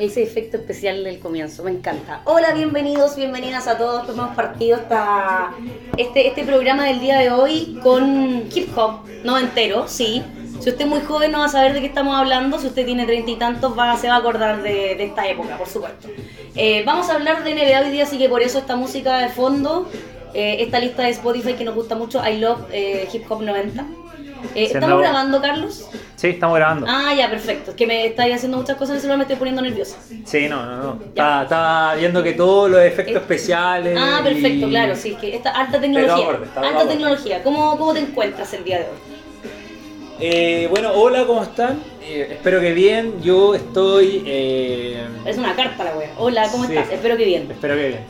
ese efecto especial del comienzo, me encanta. Hola, bienvenidos, bienvenidas a todos. Hemos partido esta, este, este programa del día de hoy con hip hop, no entero, sí. Si usted es muy joven no va a saber de qué estamos hablando, si usted tiene treinta y tantos va, se va a acordar de, de esta época, por supuesto. Eh, vamos a hablar de NBA hoy día, así que por eso esta música de fondo, eh, esta lista de Spotify que nos gusta mucho, I Love eh, Hip Hop 90. Eh, ¿Estamos grabando, Carlos? Sí, estamos grabando. Ah, ya, perfecto. Es que me estáis haciendo muchas cosas en el celular, me estoy poniendo nerviosa. Sí, no, no, no. Estaba, estaba viendo que todos los efectos Eh, especiales. Ah, perfecto, y- claro, sí, que esta alta tecnología. alta tecnología. ¿Cómo, ¿Cómo te encuentras el día de hoy? Eh, bueno, hola, ¿cómo están? Eh, espero que bien. Yo estoy. eh, Es una carta la wea. Hola, ¿cómo Sí. estás? Espero que bien. espero que bien.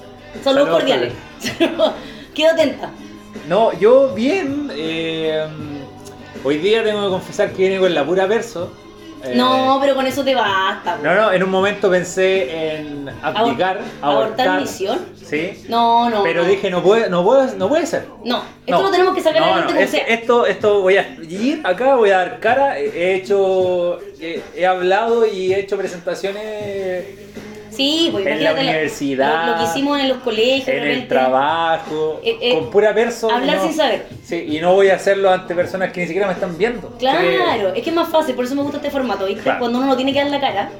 Saludos Saludos, cordiales. Quedo atenta. No, yo bien. Eh, hoy día tengo que confesar que viene con la pura verso. Eh, No, pero con eso te basta. No, no, en un momento pensé en abdicar, ¿Abortar abortar. misión? Sí. No, no. Pero no. dije, no puede, no puede, no puede ser. No, esto lo tenemos que sacar no, adelante no, como es- sea. Esto, esto voy a ir acá, voy a dar cara. He he hecho, he, he hablado y he hecho presentaciones Sí, pues en la universidad, Lo, lo que hicimos en los colegios, en el trabajo, Eh, eh, con pura verso. hablar no. sin saber. Sí, y no voy a hacerlo ante personas que ni siquiera me están viendo. Claro, es que es más fácil, por eso me gusta este formato, ¿viste? Claro. Cuando uno no tiene que dar la cara.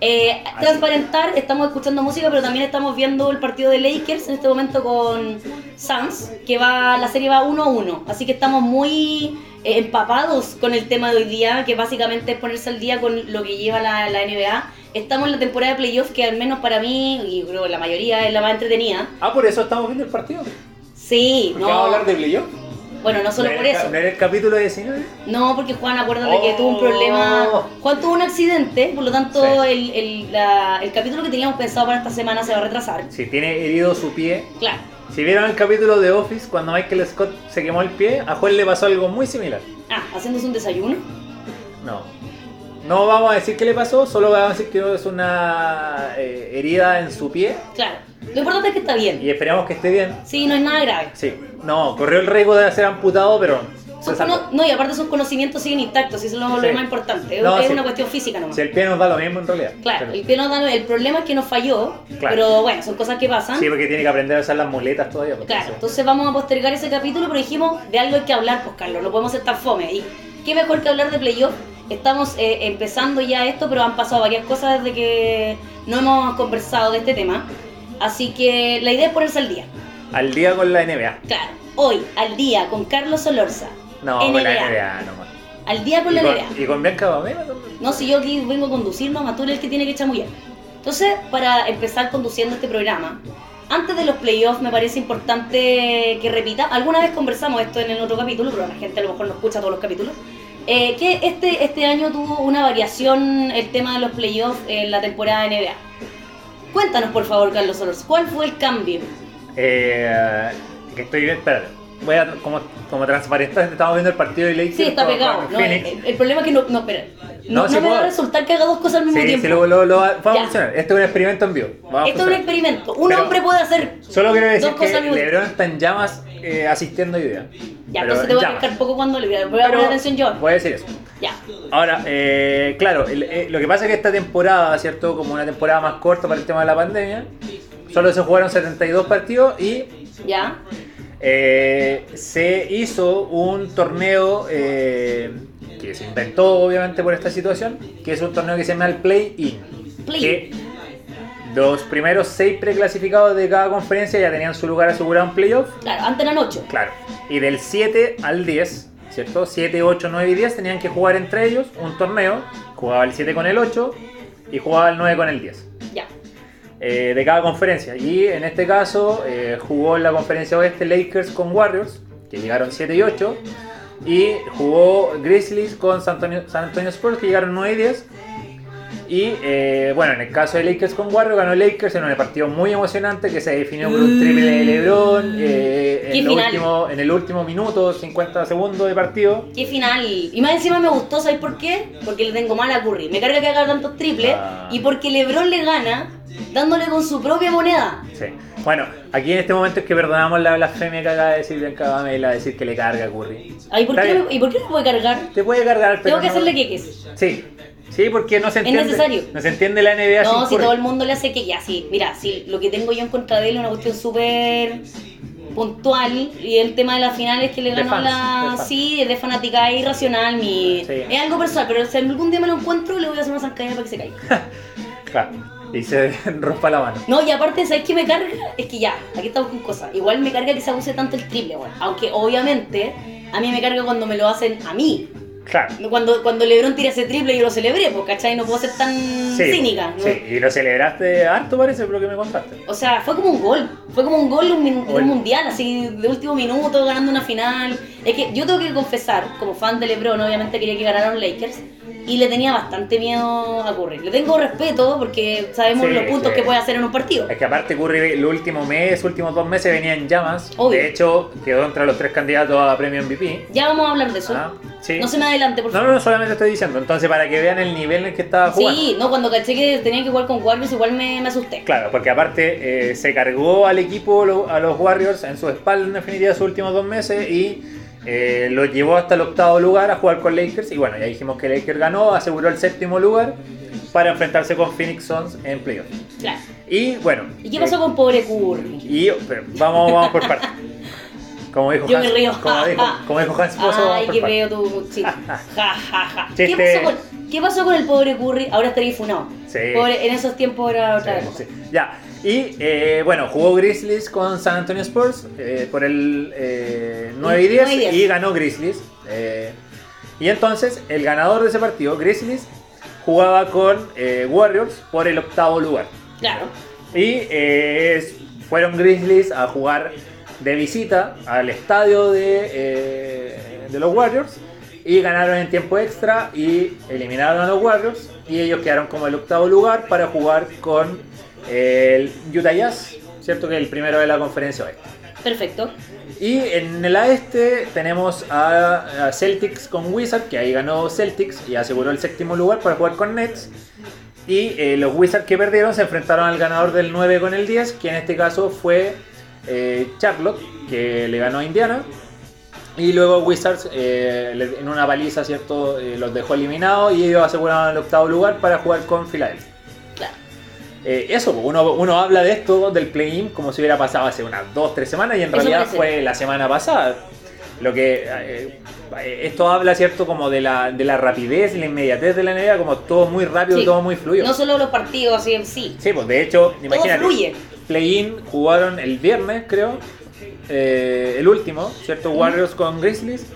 Eh, transparentar, estamos escuchando música, pero también estamos viendo el partido de Lakers en este momento con Suns, que va, la serie va 1 a 1. Así que estamos muy empapados con el tema de hoy día, que básicamente es ponerse al día con lo que lleva la, la NBA. Estamos en la temporada de playoff, que al menos para mí, y creo que la mayoría es la más entretenida. Ah, por eso estamos viendo el partido. Sí, Porque vamos a no. hablar de playoff. Bueno, no solo ¿No por eso. ¿No era el capítulo 19? No, porque Juan, acuérdate que Oh. tuvo un problema. Juan tuvo un accidente, por lo tanto, Sí. el, el, la- el capítulo que teníamos pensado para esta semana se va a retrasar. Si tiene herido su pie. Claro. Si vieron el capítulo de Office, cuando Michael Scott se quemó el pie, a Juan le pasó algo muy similar. Ah, haciéndose un desayuno. No. No vamos a decir qué le pasó, solo vamos a decir que es una eh, herida en su pie Claro. Lo importante es que está bien. y esperamos que esté bien. Sí, no es nada grave. Sí. No, corrió el riesgo de ser amputado, pero cono- no, y aparte sus conocimientos siguen intactos, eso es lo, lo más importante. No, es sí. una cuestión física nomás. Si el pie nos da lo mismo en realidad. Claro, Pero- el, pie no da- el problema es que nos falló, Claro. pero bueno, son cosas que pasan. Sí, porque tiene que aprender a usar las muletas todavía. Claro, entonces- entonces vamos a postergar ese capítulo, pero dijimos, de algo hay que hablar, pues Carlos, no podemos ser tan fome. Y qué mejor que hablar de playoff. Estamos eh, empezando ya esto, pero han pasado varias cosas desde que no hemos conversado de este tema. Así que la idea es ponerse al día. Al día con la NBA. Claro, hoy, al día, con Carlos Solorza. No, con la NBA nomás. Al día con la con, NBA. y con Bianca también. No, si yo aquí vengo a conducir, mamá, tú eres el que tiene que chamullar. Entonces, para empezar conduciendo este programa, antes de los playoffs me parece importante que repita, alguna vez conversamos esto en el otro capítulo, pero la gente a lo mejor no escucha todos los capítulos, eh, que este, este año tuvo una variación el tema de los playoffs en la temporada de NBA. Cuéntanos, por favor, Carlos Solos, ¿cuál fue el cambio? Eh, que estoy bien, espérate. Voy a, como, como transparentar, estamos viendo el partido de Lakers Sí, está pegado. el problema es que no, no, espera, no, No, me va a resultar que haga dos cosas al mismo Sí, tiempo. sí, lo, lo, lo va va a funcionar. Esto es un experimento en vivo. A Esto es un experimento. Un Pero- hombre puede hacer Solo quiero decir dos cosas al que mismo tiempo. LeBron está en llamas eh, asistiendo hoy día. Ya, Pero entonces te en voy a pescar poco cuando le voy a a poner atención yo. Voy a decir eso. Ya. Ahora, eh, claro, el- eh, lo que pasa es que esta temporada, ¿cierto? Como una temporada más corta para el tema de la pandemia, solo se jugaron 72 partidos y Ya. eh, se hizo un torneo eh, que se inventó obviamente por esta situación, que es un torneo que se llama el Play-In. Play. Que los primeros seis preclasificados de cada conferencia ya tenían su lugar asegurado en playoff. Claro, antes eran 8. Claro. Y del 7 al 10, ¿cierto? 7, 8, 9 y 10 tenían que jugar entre ellos un torneo. Jugaba el 7 con el 8 y jugaba el 9 con el 10. Ya. eh, de cada conferencia. Y en este caso eh, jugó en la conferencia oeste Lakers con Warriors, que llegaron 7 y 8. Y jugó Grizzlies con San Antonio, San Antonio Spurs, que llegaron 9 y 10. Y eh, bueno, en el caso de Lakers con Warriors, ganó Lakers en un partido muy emocionante que se definió por un triple de LeBron eh, Qué en, el final. último, en el último minuto, 50 segundos de partido. Qué final. Y más encima me gustó, ¿sabes por qué? Porque le tengo mal a Curry. Me carga que haga tantos triples. Ah. Y porque LeBron le gana dándole con su propia moneda. Sí. Bueno, aquí en este momento es que perdonamos la blasfemia que acaba de decir Bianca Bamela, decir que le carga a Curry. Ay, ¿por qué ¿Y por qué no puede cargar? Te puede cargar, pero Tengo que no- hacerle queques. Sí, sí, Sí, porque no se Es entiende. necesario. No se entiende la NBA No, si todo el mundo le hace que ya, sí. Mira, si lo que tengo yo en contra de él es una cuestión súper puntual y el tema de la final es que le ganó fans, la... Sí, es de fanaticada es irracional, mi... Sí. es algo personal, pero si algún día me lo encuentro le voy a hacer una zancadilla para que se caiga. Claro, y se rompa la mano. No, y aparte, ¿sabes qué me carga? Es que ya, aquí estamos con cosas. Igual me carga que se abuse tanto el triple, weón. Aunque obviamente a mí me carga cuando me lo hacen a mí. Claro. Cuando, cuando Lebron tira ese triple yo lo celebré, pues, ¿cachai? No puedo ser tan Sí, cínica. ¿no? sí, y lo celebraste harto parece por lo que me contaste. O sea, fue como un gol. Fue como un gol de un, mundial, así de último minuto, ganando una final. Es que yo tengo que confesar, como fan de LeBron, obviamente quería que ganaran los Lakers. Y le tenía bastante miedo a Curry. Le tengo respeto porque sabemos Sí, los puntos que puede hacer en un partido. Es que aparte Curry el último mes, últimos dos meses venía en llamas. Obvio. De hecho, quedó entre los tres candidatos a premio MVP. Ya vamos a hablar de eso. Ah, sí. No se me adelante, por No, favor. no, solamente estoy diciendo. Entonces, para que vean el nivel en el que estaba jugando. Sí, no, cuando caché que tenía que jugar con Warriors igual me, me asusté. Claro, porque aparte eh, se cargó al equipo, lo- a los Warriors, en su espalda en definitiva sus últimos dos meses y eh, los llevó hasta el octavo lugar a jugar con Lakers. Y bueno, ya dijimos que Lakers ganó, aseguró el séptimo lugar para enfrentarse con Phoenix Suns en playoff. Claro. Y bueno. ¿Y qué pasó eh, con pobre Curry? Y pero vamos, vamos por partes. Como dijo Yo me río. Como dijo, como dijo Hans Pozo, Ay, qué feo tu chiste. Ja, ja, ja. ¿Qué, Chiste. pasó con, ¿Qué pasó con el pobre Curry? Ahora estaría funado. Sí. Pobre, en esos tiempos era otra cosa. sí. Ya. Y eh, bueno, jugó Grizzlies con San Antonio Spurs eh, por el eh, 9 y 10 9 y 10. y ganó Grizzlies. eh, y entonces el ganador de ese partido, Grizzlies, jugaba con eh, Warriors por el octavo lugar. Claro. Y eh, es- fueron Grizzlies a jugar de visita al estadio de, eh, de los Warriors y ganaron en tiempo extra y eliminaron a los Warriors y ellos quedaron como el octavo lugar para jugar con el Utah Jazz, ¿cierto? Que es el primero de la conferencia oeste. Perfecto. Y en el oeste tenemos a, a Celtics con Wizards, que ahí ganó Celtics y aseguró el séptimo lugar para jugar con Nets. Y eh, los Wizards que perdieron se enfrentaron al ganador del 9 con el 10, que en este caso fue eh, Charlotte, que le ganó a Indiana. Y luego Wizards eh, en una paliza, ¿cierto? Eh, los dejó eliminados y ellos aseguraron el octavo lugar para jugar con Filadelfia. Claro. Eh, eso, pues, uno, uno habla de esto, del play-in, como si hubiera pasado hace unas 2-3 semanas y en Eso realidad fue la semana pasada. Lo que eh, esto habla, ¿cierto? Como de la, de la rapidez y la inmediatez de la NBA, como todo muy rápido, Sí. todo muy fluido. No solo los partidos así en sí. Sí, pues de hecho, imagínate, fluye. Play-in jugaron el viernes, creo, eh, el último, ¿cierto? Warriors con Grizzlies.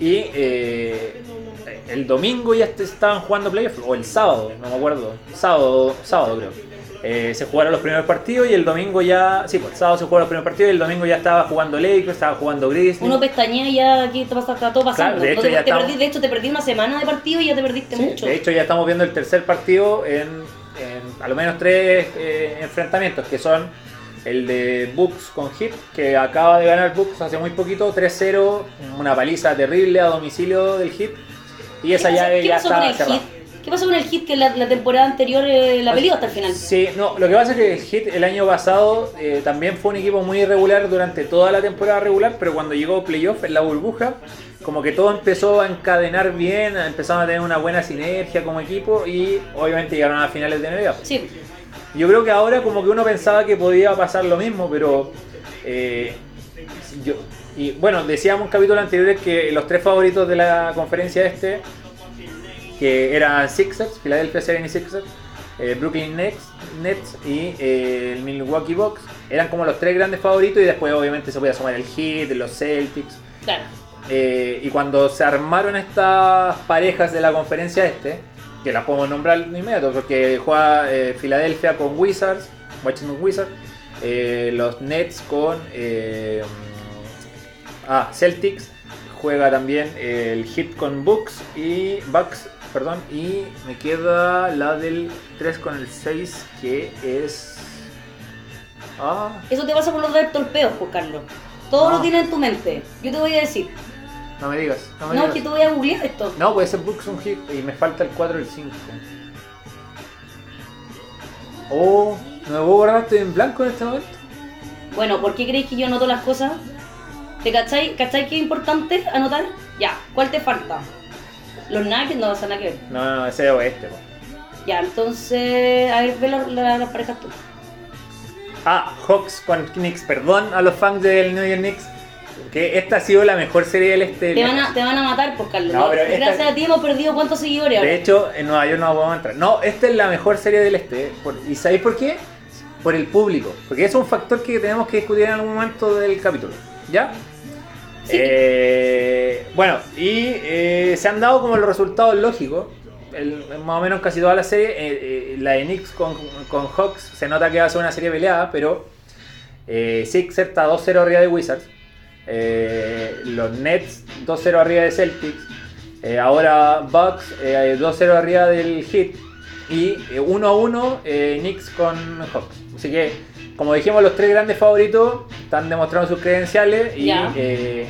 Y eh, el domingo ya est- estaban jugando playoffs, o el sábado, no me acuerdo. Sábado, sábado creo. Eh, se jugaron los primeros partidos y el domingo ya. Sí, pues el sábado se jugaron los primeros partidos y el domingo ya estaba jugando Lakers, estaba jugando Grizzlies. Uno pestañea y ya aquí te pasa, está todo pasando. Claro, de No hecho, te- ya te estamos- perdí- de hecho, te perdí una semana de partido y ya te perdiste Sí, mucho. De hecho, ya estamos viendo el tercer partido en a lo menos tres eh, enfrentamientos, que son el de Bucks con Heat, que acaba de ganar Bucks hace muy poquito, 3-0, una paliza terrible a domicilio del Heat. Y esa ¿Qué pasó- llave ¿Qué ya está cerrada. hit? ¿Qué pasó con el hit que la, la temporada anterior eh, la peleó hasta el final? Sí, no, lo que pasa es que el Heat el año pasado eh, también fue un equipo muy irregular durante toda la temporada regular, pero cuando llegó playoff en la burbuja, como que todo empezó a encadenar bien, empezaron a tener una buena sinergia como equipo y obviamente llegaron a finales de NBA. Sí. Yo creo que ahora como que uno pensaba que podía pasar lo mismo, pero eh, yo, y bueno, decíamos en capítulo anterior que los tres favoritos de la conferencia este, que eran Sixers, Philadelphia 76ers, eh, Brooklyn Nets, Nets y eh, el Milwaukee Bucks, eran como los tres grandes favoritos y después obviamente se podía sumar el Heat, los Celtics. Claro. Eh, y cuando se armaron estas parejas de la conferencia este, que las podemos nombrar de inmediato, porque juega eh, Filadelfia con Wizards, Washington Wizards, eh, los Nets con eh, ah, Celtics, juega también el Heat con Bucks y Bucks, perdón, y me queda la del 3 con el 6 que es ah, Eso te pasa por los de torpeos, pues, Carlos. Todo lo tienes en tu mente. Yo te voy a decir. No me digas, no me No, digas. que te voy a googlear esto. No, puede ser Bucks un hit y me falta el 4 y el 5. Oh, no me puedo guardar, estoy en blanco en este momento. Bueno, ¿por qué creéis que yo anoto las cosas? ¿Te cachai? ¿Cachai que es importante anotar? Ya, ¿cuál te falta? Los Nuggets no, o sea, nada que ver. No, no, ese es oeste. po. Ya, entonces, a ver, ve la- la- las parejas tú. Ah, Hawks con Knicks, perdón a los fans del New York Knicks, que esta ha sido la mejor serie del este. Te van a, te van a matar por Carlos. No, pero esta- Gracias a ti hemos perdido cuántos seguidores ahora. De hecho, en Nueva York no podemos entrar. No, esta es la mejor serie del este. por- ¿Y sabéis por qué? Por el público. Porque es un factor que tenemos que discutir en algún momento del capítulo. ¿Ya? Sí. Eh, bueno, y eh, se han dado como los resultados lógicos. El- más o menos casi toda la serie. eh, la de Knicks con, con Hawks se nota que va a ser una serie peleada, pero eh, Sixers está 2-0 arriba de Wizards. Eh, los Nets 2-0 arriba de Celtics. Eh, ahora Bucks eh, 2-0 arriba del Heat. Y eh, 1-1 eh, Knicks con Hawks. Así que, como dijimos, los tres grandes favoritos están demostrando sus credenciales. Y eh,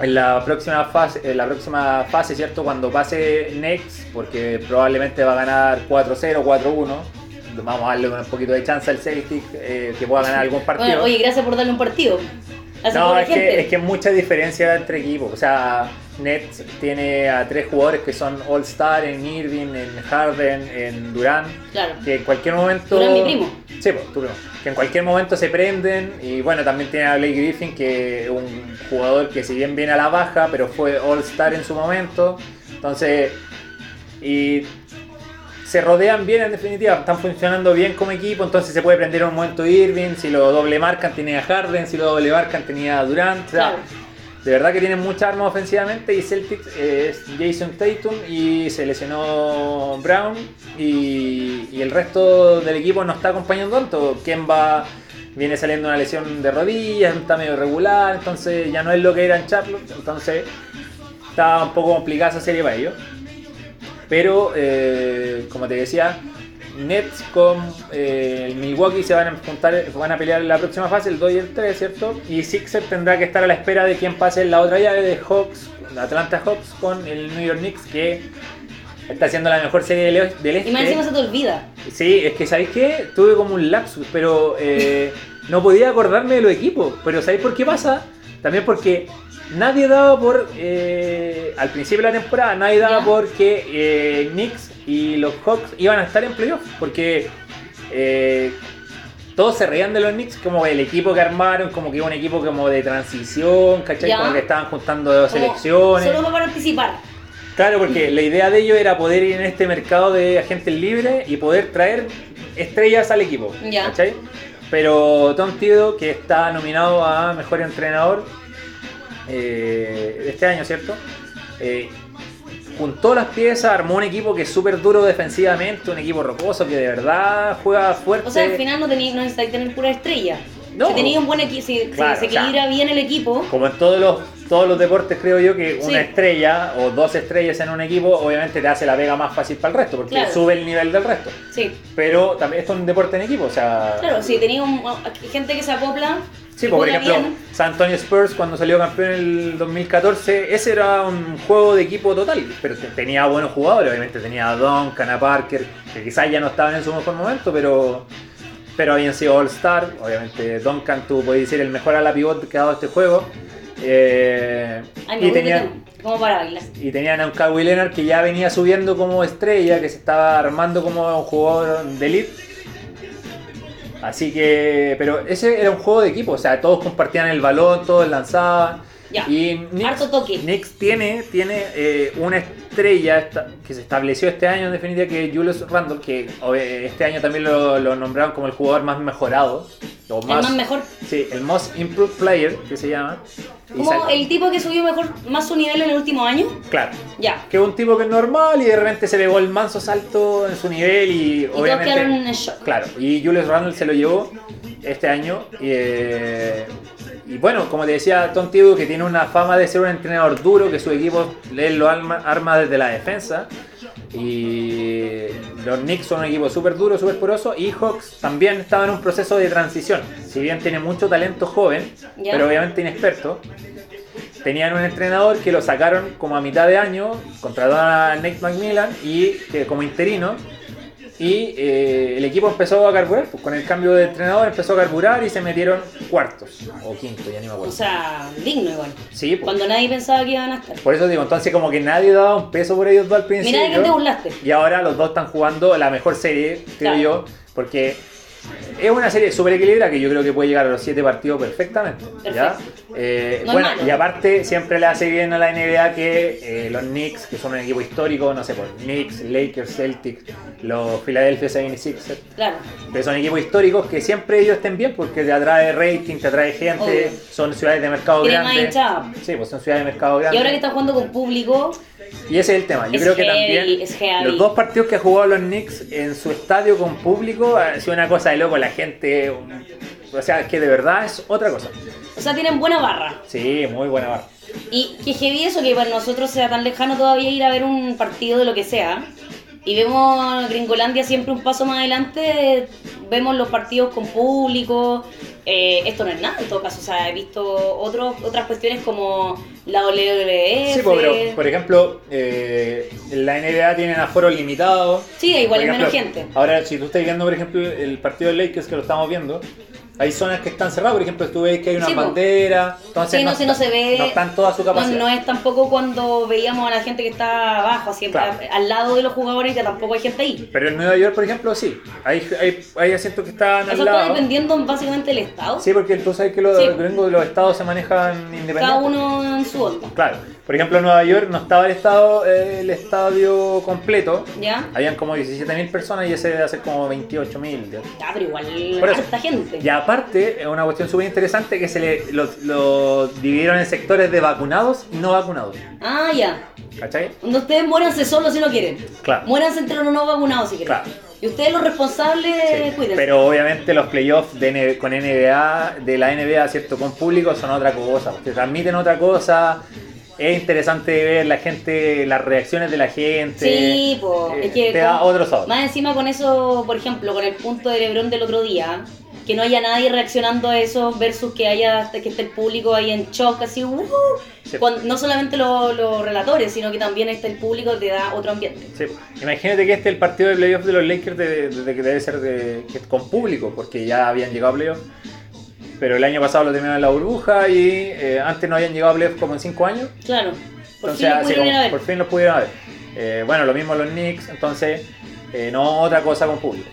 en la próxima fase, en la próxima fase, ¿cierto? Cuando pase Knicks, porque probablemente va a ganar 4-0, 4-1. Vamos a darle un poquito de chance al Celtic eh, que pueda ganar algún partido. Bueno, oye, gracias por darle un partido. No, es gente. que, es que mucha diferencia entre equipos. O sea, Nets tiene a tres jugadores que son All-Star en Irving, en Harden, en Durant. Claro. Que en cualquier momento. Durant, mi primo. Sí, pues, tu primo. Que en cualquier momento se prenden. Y bueno, también tiene a Blake Griffin, que es un jugador que, si bien viene a la baja, pero fue All-Star en su momento. Entonces. Y se rodean bien en definitiva, están funcionando bien como equipo, entonces se puede prender en un momento Irving, si lo doble marcan tenía Harden, si lo doble marcan tenía Durant, o sea, Claro. de verdad que tienen mucha arma ofensivamente y Celtics eh, es Jason Tatum y se lesionó Brown y, y el resto del equipo no está acompañando tanto, Kemba viene saliendo una lesión de rodillas, está medio regular, entonces ya no es lo que era en Charlotte, entonces está un poco complicada esa serie para ellos. Pero, eh, como te decía, Nets con eh, Milwaukee se van a juntar, van a pelear en la próxima fase, el 2 y el 3, ¿cierto? Y Sixer tendrá que estar a la espera de quién pase en la otra llave de Hawks, Atlanta Hawks con el New York Knicks, que está haciendo la mejor serie del, del este. Y más encima se te olvida. Sí, es que ¿sabéis qué? Tuve como un lapsus, pero eh, no podía acordarme de los equipos. Pero ¿sabéis por qué pasa? También porque nadie daba por, eh, al principio de la temporada, nadie daba por que eh, Knicks y los Hawks iban a estar en playoffs. Porque eh, todos se reían de los Knicks como el equipo que armaron, como que iba un equipo como de transición, ¿cachai? Ya. Como que estaban juntando dos Como selecciones. Solo para participar. Claro, porque la idea de ello era poder ir en este mercado de agentes libres y poder traer estrellas al equipo. Ya. ¿cachai? Pero Tom Thibodeau, que está nominado a Mejor Entrenador eh, este año, ¿cierto? Eh, juntó las piezas, armó un equipo que es súper duro defensivamente, un equipo rocoso que de verdad juega fuerte. O sea, al final no, tení, no necesitáis tener pura estrella. No. Si tenéis un buen equipo, si, se o sea, equilibra bien el equipo, Como en todos los, todos los deportes, creo yo que una estrella o dos estrellas en un equipo, obviamente te hace la pega más fácil para el resto, porque Claro. sube el nivel del resto. sí. Pero también esto es un deporte en equipo, o sea. Claro, si tenéis gente que se acopla, Sí, por ejemplo, bien, San Antonio Spurs cuando salió campeón en el 2014, ese era un juego de equipo total, pero te- tenía buenos jugadores, obviamente tenía a Duncan, a Parker, que quizás ya no estaban en su mejor momento, pero pero habían sido All-Star, obviamente Duncan tú podés decir el mejor a la pivot que ha dado este juego. Eh, ay, y, tenían, como para bailar. y tenían a un Kawhi Leonard que ya venía subiendo como estrella, que se estaba armando como un jugador de elite. Así que, pero ese era un juego de equipo, o sea, todos compartían el balón, todos lanzaban. Ya, Y toque. Knicks tiene, tiene eh, una estrella que se estableció este año en definitiva, que es Julius Randle, que este año también lo, lo nombraron como el jugador más mejorado. O El más mejor. Sí, el Most Improved Player, que se llama. Como el tipo que subió mejor, más su nivel en el último año. Claro. Ya. Que es un tipo que es normal y de repente se pegó el manso salto en su nivel y, Y obviamente... en shock. Claro, y Julius Randle se lo llevó este año. Y, eh, y bueno, como te decía, Tom Thibodeau, que tiene una fama de ser un entrenador duro, que su equipo él lo arma, arma desde la defensa. Y los Knicks son un equipo súper duro, súper poroso. Y Hawks también estaba en un proceso de transición. Si bien tiene mucho talento joven, pero obviamente inexperto. Tenían un entrenador que lo sacaron como a mitad de año, contrataron a Nate McMillan y que como interino Y eh, el equipo empezó a carburar, pues con el cambio de entrenador empezó a carburar y se metieron cuartos o quinto, ya ni me O acuerdo. sea, digno igual. Sí, pues. Cuando nadie pensaba que iban a estar. Por eso digo, entonces como que nadie daba un peso por ellos dos al principio. Mira de quién te burlaste. Y ahora los dos están jugando la mejor serie, creo Claro. yo, porque es una serie súper equilibrada que yo creo que puede llegar a los siete partidos perfectamente. ¿ya? Eh, No bueno, malo. y aparte siempre le hace bien a la NBA que eh, los Knicks, que son un equipo histórico, no sé, por Knicks, Lakers, Celtics, los Philadelphia 76ers, Claro. que son equipos históricos que siempre ellos estén bien porque te atrae rating, te atrae gente, Obvio. son ciudades de mercado grande. Sí, pues son ciudades de mercado grande. Y ahora que están jugando con público, Y ese es el tema. Yo Es creo que también los dos partidos que ha jugado los Knicks en su estadio con público ha sido una cosa de loco. La gente, o sea, que de verdad es otra cosa. o sea, tienen buena barra. Sí, muy buena barra. Y que heavy eso que para nosotros sea tan lejano todavía ir a ver un partido de lo que sea. Y vemos Gringolandia siempre un paso más adelante, vemos los partidos con público. eh, esto no es nada en todo caso, o sea, he visto otros, otras cuestiones como la WWF. Sí, pero por ejemplo, eh, la NBA tiene aforo limitado. Sí, igual es menos gente. Ahora, si tú estás viendo, por ejemplo, el partido de Lakers que lo estamos viendo, hay zonas que están cerradas. Por ejemplo, tú ves que hay una Sí, bandera. Entonces Sí, no, sí, no está- se ve. No están toda su capacidad. no es tampoco cuando veíamos a la gente que está abajo, Claro. al lado de los jugadores, que tampoco hay gente ahí. Pero en Nueva York, por ejemplo, sí. Hay, hay, hay asientos que están Eso al está lado. dependiendo básicamente del estado. Sí, porque tú sabes que los Sí. gringos de los estados se manejan independientes. Cada uno en su onda. Claro. Por ejemplo, en Nueva York no estaba el, estado, eh, el estadio completo. ¿Ya? Habían como 17.000 personas y ese debe hacer como 28.000. ¿ya? Ya, pero igual harta gente. Aparte, es una cuestión súper interesante que se le lo, lo dividieron en sectores de vacunados y no vacunados. Ah, ya. ¿Cachai? Cuando ustedes muéranse solos si no quieren. Claro. Muéranse entre los no vacunados si quieren. Claro. Y ustedes los responsables, Sí, cuídense. Pero obviamente los playoffs de con NBA, de la NBA, ¿cierto? Con público son otra cosa. Te transmiten otra cosa. Es interesante ver la gente, las reacciones de la gente. Sí, pues. Eh, es que te da otro sabor. Más encima con eso, por ejemplo, con el punto de Lebron del otro día, que no haya nadie reaccionando a eso versus que haya que esté el público ahí en shock, así, uh, Sí. cuando- no solamente los, los relatores, sino que también está el público, te da otro ambiente. Sí. Imagínate que este es el partido de playoffs de los Lakers de, de- de que debe ser de, que con público, porque ya habían llegado a playoffs. Pero el año pasado lo terminaron en la burbuja y eh, antes no habían llegado a playoffs como en 5 años. Claro. Por Entonces, fin lo así como por fin los pudieron ver. Eh, bueno, lo mismo los Knicks, entonces eh, no otra cosa con público.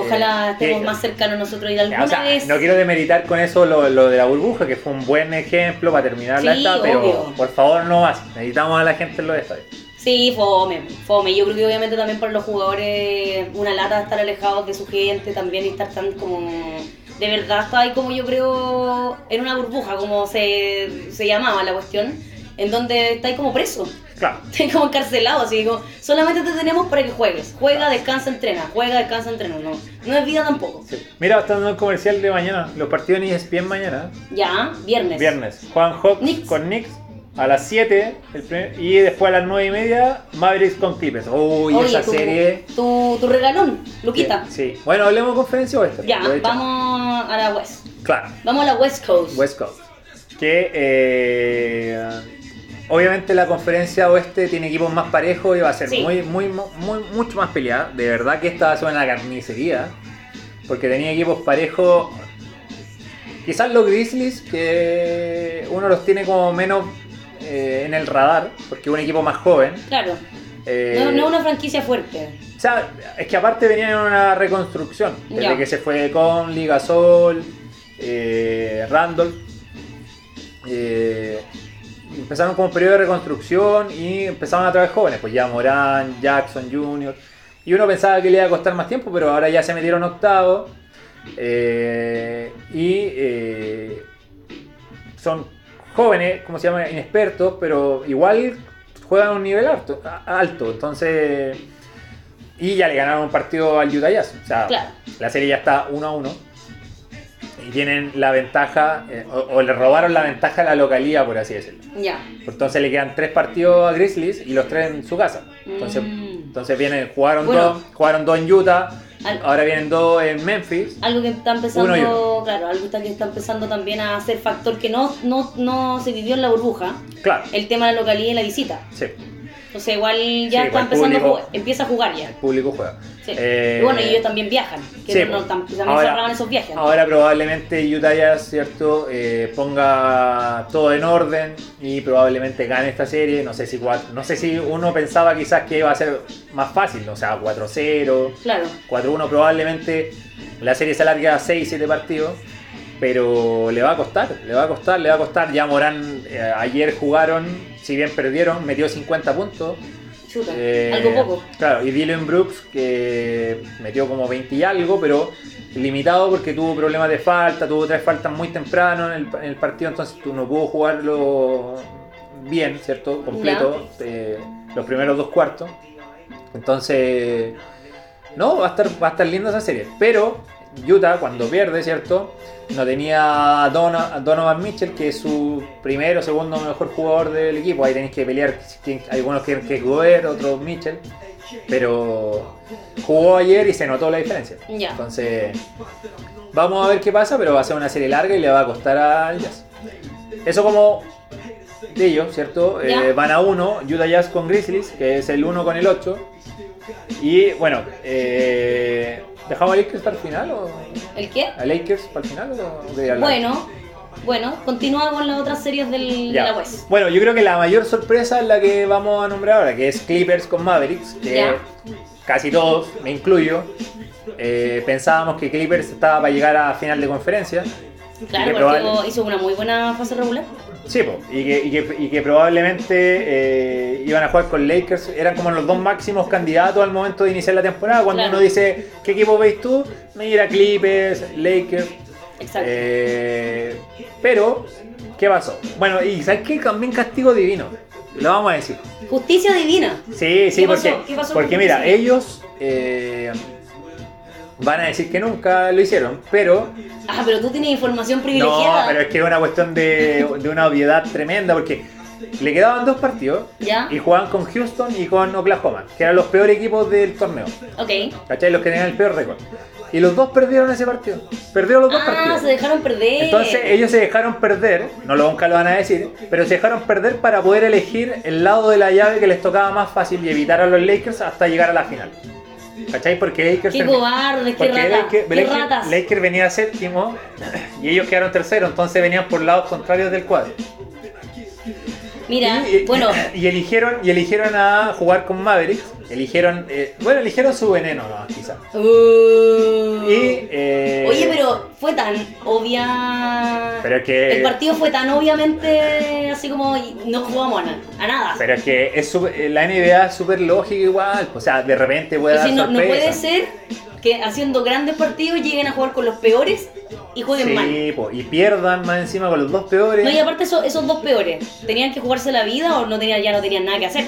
Ojalá Eh, estemos que- más cercanos nosotros ir alguna o sea, vez. no quiero demeritar con eso lo, lo de la burbuja, que fue un buen ejemplo para terminar la Sí, etapa, pero obvio. por favor no más. Necesitamos a la gente en los estadios. Sí, fome, fome. Yo creo que obviamente también para los jugadores una lata estar alejados de su gente también y estar tan como... De verdad está ahí como yo creo en una burbuja, como se, se llamaba la cuestión, en donde está ahí como preso, Claro. como encarcelado, así como solamente te tenemos para que juegues, juega, descansa, entrena, juega, descansa, entrena, no, no es vida tampoco. Sí. Mira, está dando un comercial de mañana. Los partidos en ESPN mañana. Ya, viernes. Viernes. Juan Hawks Knicks. con Knicks a las 7 el primer- y después a las 9 y media Mavericks con Clippers. Uy, Oye, esa tu, serie. tu, tu regalón, Luquita. Sí. Bueno, hablemos de conferencia oeste. Ya, vamos a la West. Claro. Vamos a la West Coast. West Coast. Que eh, obviamente la conferencia oeste tiene equipos más parejos y va a ser Sí. muy, muy, muy, mucho más peleada. De verdad que esta va a ser una carnicería. Porque tenía equipos parejos. Quizás los Grizzlies, que uno los tiene como menos eh, en el radar, porque es un equipo más joven. Claro. Eh, No, no es una franquicia fuerte. o sea, es que aparte venían en una reconstrucción. Desde Ya. que se fue con Ligasol, eh, Randolph. eh, empezaron como un periodo de reconstrucción y empezaron a traer jóvenes. Pues ya Morán, Jackson Jr. Y uno pensaba que le iba a costar más tiempo, pero ahora ya se metieron octavos. eh, y eh, son jóvenes, como se llama, inexpertos, pero igual juegan a un nivel alto. alto entonces. Y ya le ganaron un partido al Utah Jazz. O sea, Claro. la serie ya está 1 a 1. Y tienen la ventaja, eh, o, o le robaron la ventaja a la localía, por así decirlo. Ya. Entonces le quedan tres partidos a Grizzlies y los tres en su casa. Entonces, Mm. entonces vienen, jugaron Bueno. dos, jugaron dos en Utah, Al- ahora vienen dos en Memphis. Algo que está empezando, claro, algo está- que está empezando también a ser factor que no, no, no se vivió en la burbuja, Claro, el tema de la localidad y la visita. sí. Entonces igual ya Sí, está empezando a público- jugar, empieza a jugar ya. El público juega. Sí. Eh, y bueno, y ellos también viajan, que sí, no, pues. tam- también se esos viajes. ¿no? Ahora probablemente Utah Jazz, ¿cierto? Eh, ponga todo en orden y probablemente gane esta serie. No sé si cuatro- no sé si uno pensaba quizás que iba a ser más fácil, o sea, 4-0, Claro. 4-1 probablemente la serie se alargue a 6-7 partidos. Pero le va a costar, le va a costar, le va a costar. Ya Morán eh, ayer jugaron, si bien perdieron, metió 50 puntos. Chuta, Eh, algo poco. Claro, y Dylan Brooks que metió como 20 y algo, pero limitado porque tuvo problemas de falta, tuvo tres faltas muy temprano en el, en el partido, entonces tú no pudo jugarlo bien, ¿cierto? Completo, eh, los primeros dos cuartos. Entonces, no, va a estar, va a estar linda esa serie. Pero Utah, cuando pierde, ¿cierto? No tenía a Donovan Mitchell, que es su primero o segundo mejor jugador del equipo. Ahí tenéis que pelear. Algunos quieren que es otros Mitchell. Pero jugó ayer y se notó la diferencia. Ya. Entonces, vamos a ver qué pasa, pero va a ser una serie larga y le va a costar al Jazz. Eso como de ellos, ¿cierto? Eh, van a uno, Utah Jazz con Grizzlies, que es el 1 con el 8. Y bueno, eh, ¿dejamos a Lakers para el final? O, ¿El qué? ¿A Lakers para el final? O hablar? Bueno, bueno, continúa con las otras series del, Ya. de la West. Bueno, yo creo que la mayor sorpresa es la que vamos a nombrar ahora, que es Clippers con Mavericks, que Ya. casi todos, me incluyo, eh, pensábamos que Clippers estaba para llegar a final de conferencia. Claro, que porque probable- hizo una muy buena fase regular. Sí, po, y, que, y, que, y que probablemente eh, iban a jugar con Lakers, eran como los dos máximos candidatos al momento de iniciar la temporada. Cuando Claro. uno dice, ¿qué equipo veis tú? Mira, Clippers, Lakers. Exacto. Eh, pero, ¿qué pasó? Bueno, y ¿sabes qué? También castigo divino. Lo vamos a decir. Justicia divina. Sí, sí, ¿Qué porque, pasó? ¿Qué pasó porque mira, ellos eh, van a decir que nunca lo hicieron, pero Ah, pero tú tienes información no, privilegiada. pero es que es una cuestión de, de una obviedad tremenda, porque le quedaban dos partidos Ya. y jugaban con Houston y con Oklahoma, que eran los peores equipos del torneo, Ok. ¿cachai? Los que tenían el peor récord. Y los dos perdieron ese partido, perdieron los dos Ah, partidos. se dejaron perder. Entonces ellos se dejaron perder, no lo nunca lo van a decir, pero se dejaron perder para poder elegir el lado de la llave que les tocaba más fácil y evitar a los Lakers hasta llegar a la final. ¿Cachai? Porque Lakers, Qué termi- cobardes, qué porque ratas. Lakers, Qué Lakers- ratas. Lakers venía séptimo y ellos quedaron tercero, entonces venían por lados contrarios del cuadro. Mira, y, y- bueno, y eligieron y eligieron a jugar con Mavericks, eligieron, eh, bueno, eligieron su veneno, no, quizás. uh, Y eh, Oye, pero fue tan obvia. Pero que- El partido fue tan obviamente así como no jugamos a, na- a nada. Pero es que es súper- la NBA es súper lógica igual. O sea, de repente puede dar decir, no, no puede ser que haciendo grandes partidos lleguen a jugar con los peores y jueguen mal. Sí, po, y pierdan más encima con los dos peores. No, y aparte eso- esos dos peores, ¿tenían que jugarse la vida o no tenían, ya no tenían nada que hacer?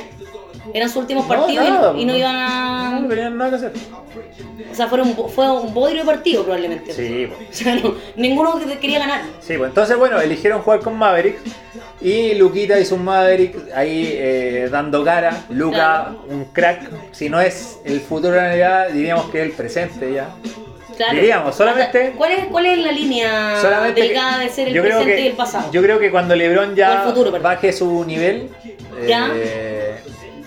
Eran sus últimos partidos y- nada, y, no no. iban a... no tenían nada que hacer. O sea, fueron, bo- fue un bodrio de partido probablemente. Sí, po. O sea, no, ninguno que quería ganar. Sí, pues entonces, bueno, eligieron jugar con Mavericks. Y Luquita hizo un Maverick ahí eh, dando cara. Luca, Claro. un crack. Si no es el futuro de la NBA, diríamos que es el presente ya. Claro. Diríamos, solamente- ¿Cuál es, cuál es la línea Solamente de ser el presente que- y el pasado? Yo creo que cuando LeBron ya futuro, baje su nivel. Ya. eh,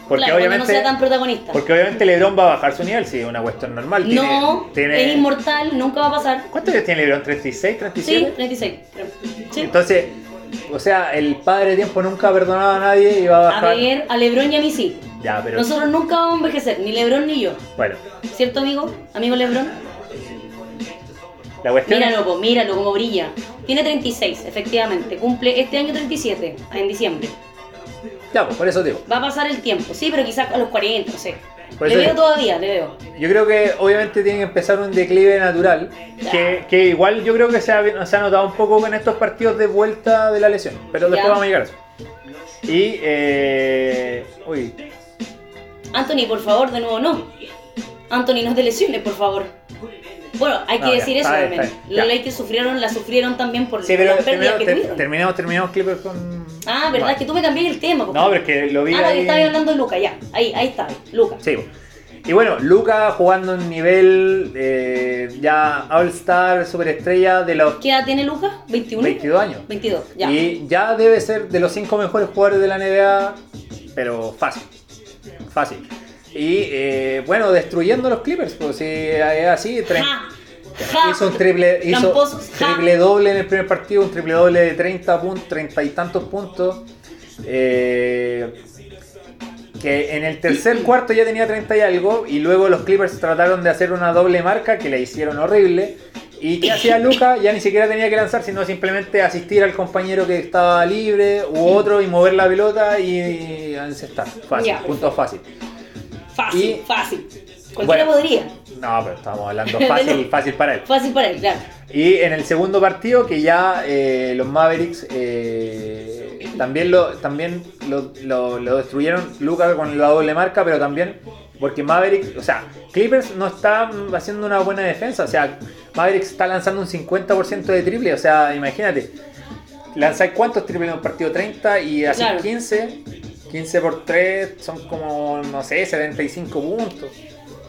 porque claro, cuando no obviamente. sea tan protagonista. Porque obviamente LeBron va a bajar su nivel, sí, es una cuestión normal. Tiene- no, tiene- es inmortal, nunca va a pasar. ¿Cuántos años tiene LeBron? ¿36, Sí, 37? 36. creo. Sí. Entonces, o sea, el padre de tiempo nunca ha perdonado a nadie y va a A bajar. ver, a Lebron y a mí sí. Ya, pero. Nosotros nunca vamos a envejecer, ni Lebron ni yo. Bueno, ¿Cierto, amigo? Amigo Lebron. la cuestión. Míralo, po, míralo como brilla. Tiene 36, efectivamente. Cumple este año 37, en diciembre. Ya, pues, por eso digo. Va a pasar el tiempo, sí, pero quizás a los 40, no sé. Por le veo todavía, le veo. Yo creo que obviamente tiene que empezar un declive natural. Que, que igual yo creo que se ha, se ha notado un poco con estos partidos de vuelta de la lesión. Pero después Ya. vamos a llegar a eso. Y. Eh, uy, Anthony, por favor, de nuevo no. Anthony, no te lesiones, por favor. Bueno, hay que No, ya, decir eso también. Los. Lakers sufrieron, la sufrieron también por, Sí, pero las pérdidas terminamos, que tuvieron. terminamos, terminamos Clippers con. Ah, verdad, es que tú me cambié el tema. No, pero es que lo vi Ah, ahí. estaba hablando de Luca, ya. Ahí, ahí está, Luca. Sí. Y bueno, Luca jugando en nivel eh, ya All-Star, superestrella de los ¿Qué edad tiene Luca? ¿21? 22 años. 22, ya. Y ya debe ser de los 5 mejores jugadores de la NBA, pero fácil. Fácil. Y eh, bueno, destruyendo los Clippers, pues es así, tre- Ja, ja. hizo un triple, hizo Tramposos, ja. triple doble en el primer partido, un triple doble de 30 puntos, 30 y tantos puntos. Eh, que en el tercer cuarto ya tenía 30 y algo, y luego los Clippers trataron de hacer una doble marca que le hicieron horrible. ¿Y qué hacía Luca? Ya ni siquiera tenía que lanzar, sino simplemente asistir al compañero que estaba libre u otro y mover la pelota y encestar. Fácil, Ya. punto fácil. Fácil, Y- fácil. Cualquiera Bueno. podría. No, pero estamos hablando fácil, fácil para él. Fácil para él, claro. Y en el segundo partido, que ya eh, los Mavericks eh, también, lo, también lo, lo- lo destruyeron Luca con la doble marca, pero también porque Mavericks, o sea, Clippers no está haciendo una buena defensa, o sea, Mavericks está lanzando un 50% de triple, o sea, imagínate, lanzáis cuántos triples en un partido 30 y así Claro. 15, 15 por 3 son como, no sé, 75 puntos.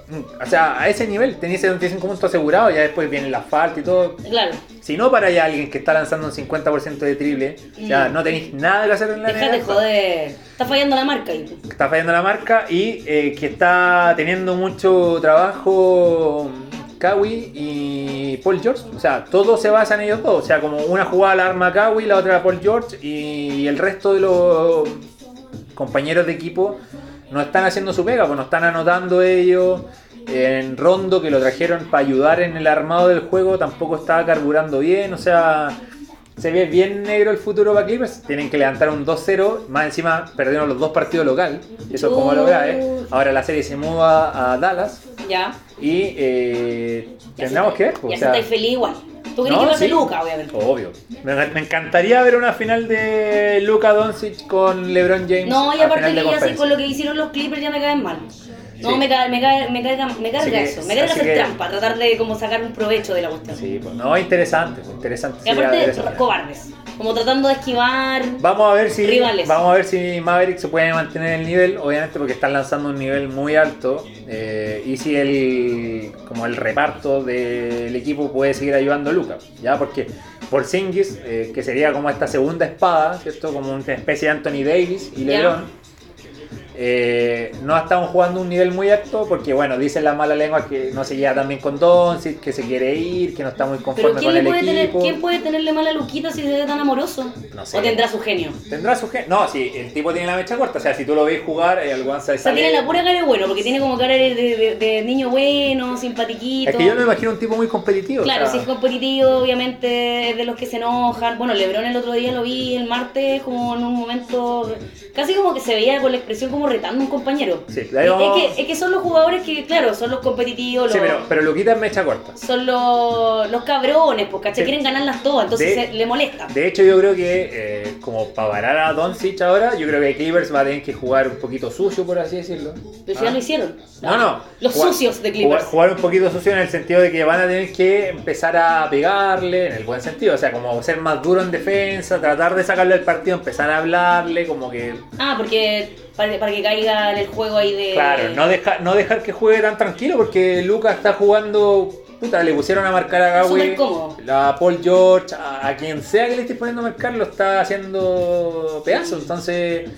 Mm, O sea, a ese nivel tenéis 75 puntos asegurados, ya después viene la falta y todo. Claro. Si no para allá alguien que está lanzando un 50% de triple, sea, Mm. no tenéis nada que hacer en la Déjate NBA. joder. Está fallando la marca ahí. Está fallando la marca y eh, que está teniendo mucho trabajo Kawi y Paul George. O sea, todo se basa en ellos dos. O sea, como una jugada la arma Kawi, la otra Paul George y el resto de los compañeros de equipo no están haciendo su pega, pues no están anotando ellos. En Rondo, que lo trajeron para ayudar en el armado del juego, tampoco estaba carburando bien. O sea, se ve bien negro el futuro para Clippers. Tienen que levantar un 2-0. Más encima perdieron los dos partidos local. Eso es como lo grave. Ahora la serie se mueva a Dallas. Ya. Y eh, Ya que ver. pues, Ya o sea, feliz igual. Tú querés no, que pase sí. Luca, obviamente. Obvio. Me, me encantaría ver una final de Luka Doncic con LeBron James. No, y a aparte de que ya conferencia. con lo que hicieron los Clippers ya me caen mal. No, Sí. me, cae, me, cae, me carga, me carga Así que- eso. Me carga hacer que- trampa, tratar de como sacar un provecho de la cuestión. Sí, pues no, interesante, pues, interesante. Y aparte, final. cobardes. Como tratando de esquivar. Vamos a ver si Rivales. vamos a ver si Maverick se puede mantener el nivel, obviamente porque están lanzando un nivel muy alto eh, y si el como el reparto del equipo puede seguir ayudando a Luca, ya porque por Singis, que sería como esta segunda espada, cierto, como una especie de Anthony Davis y. LeBron. Eh, no estamos jugando un nivel muy alto porque bueno dicen la mala lengua que no se lleva tan bien con Doncic, que se quiere ir, que no está muy conforme ¿quién, con el puede tener, equipo. ¿quién puede tenerle mal a Luquita si se ve tan amoroso? No sé. ¿O tendrá su genio? Tendrá su gen- No, si el tipo tiene la mecha corta, o sea, si tú lo ves jugar, el Guanza O sea, tiene la pura cara de bueno, porque tiene como cara de, de- de- de niño bueno, simpatiquito. Es que yo me imagino un tipo muy competitivo. Claro, o sea, si es competitivo, obviamente es de los que se enojan. Bueno, Lebron el otro día lo vi el martes como en un momento, casi como que se veía con la expresión como retando a un compañero. Sí, Es, vamos- es que, es que son los jugadores que, claro, son los competitivos, Sí, los, pero, pero Luquita es mecha corta. son los, los cabrones, porque Sí. quieren ganarlas todas, entonces De- se- le molesta. De hecho, yo creo que, eh, como para parar a Doncic ahora, yo creo que Clippers va a tener que jugar un poquito sucio, por así decirlo. Pero si ya Ah. lo hicieron. No, no. Los Jugar- sucios de Clippers. Jugar, jugar un poquito sucio en el sentido de que van a tener que empezar a pegarle, en el buen sentido. O sea, como ser más duro en defensa, tratar de sacarle el partido, empezar a hablarle, como que Ah, porque para, para que caiga en el juego ahí de... Claro, no, deja, no dejar que juegue tan tranquilo porque Lucas está jugando. Puta, le pusieron a marcar a cómodo. a Paul George, a, a quien sea que le esté poniendo a marcar, lo está haciendo pedazos. Entonces,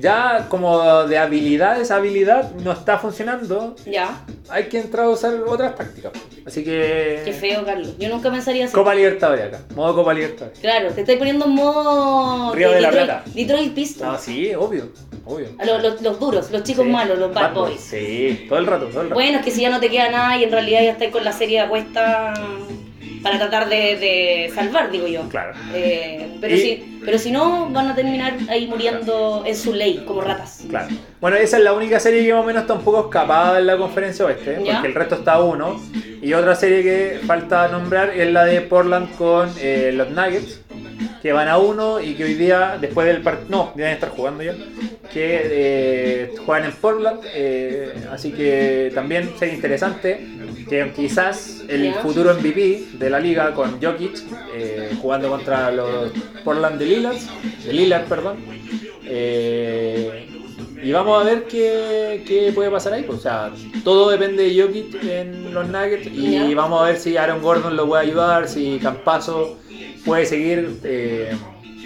ya como de habilidades habilidad no está funcionando. Ya, Hay que entrar a usar otras tácticas. Así qué que. feo, Carlos. Yo nunca pensaría así. Copa Libertadores acá, modo Copa Libertadores. Claro, te estoy poniendo en modo Río de la Detroit, Plata. Detroit Pistons. No, sí, obvio, obvio. Los, los- los duros, los chicos Sí, malos, los bad boys. Sí, todo el rato, todo el rato. Bueno, es que si ya no te queda nada y en realidad ya estás con la serie a cuesta para tratar de, de salvar, digo yo. Claro. Eh, pero, Y- si, pero si no, van a terminar ahí muriendo en su ley, como ratas. Claro. Bueno, esa es la única serie que más o menos está un poco escapada en la conferencia oeste, porque el resto está uno. Y otra serie que falta nombrar es la de Portland con eh, los Nuggets, que van a uno y que hoy día, después del partido, no, deben estar jugando ya, que eh, juegan en Portland. eh, así que también sería interesante que quizás el futuro MVP de la liga con Jokic eh, jugando contra los Portland de Lillard, de Lillard, perdón. Y vamos a ver qué, qué puede pasar ahí. pues, O sea, todo depende de Jokic en los Nuggets. Y vamos a ver si Aaron Gordon lo puede ayudar, si Campazo puede seguir eh,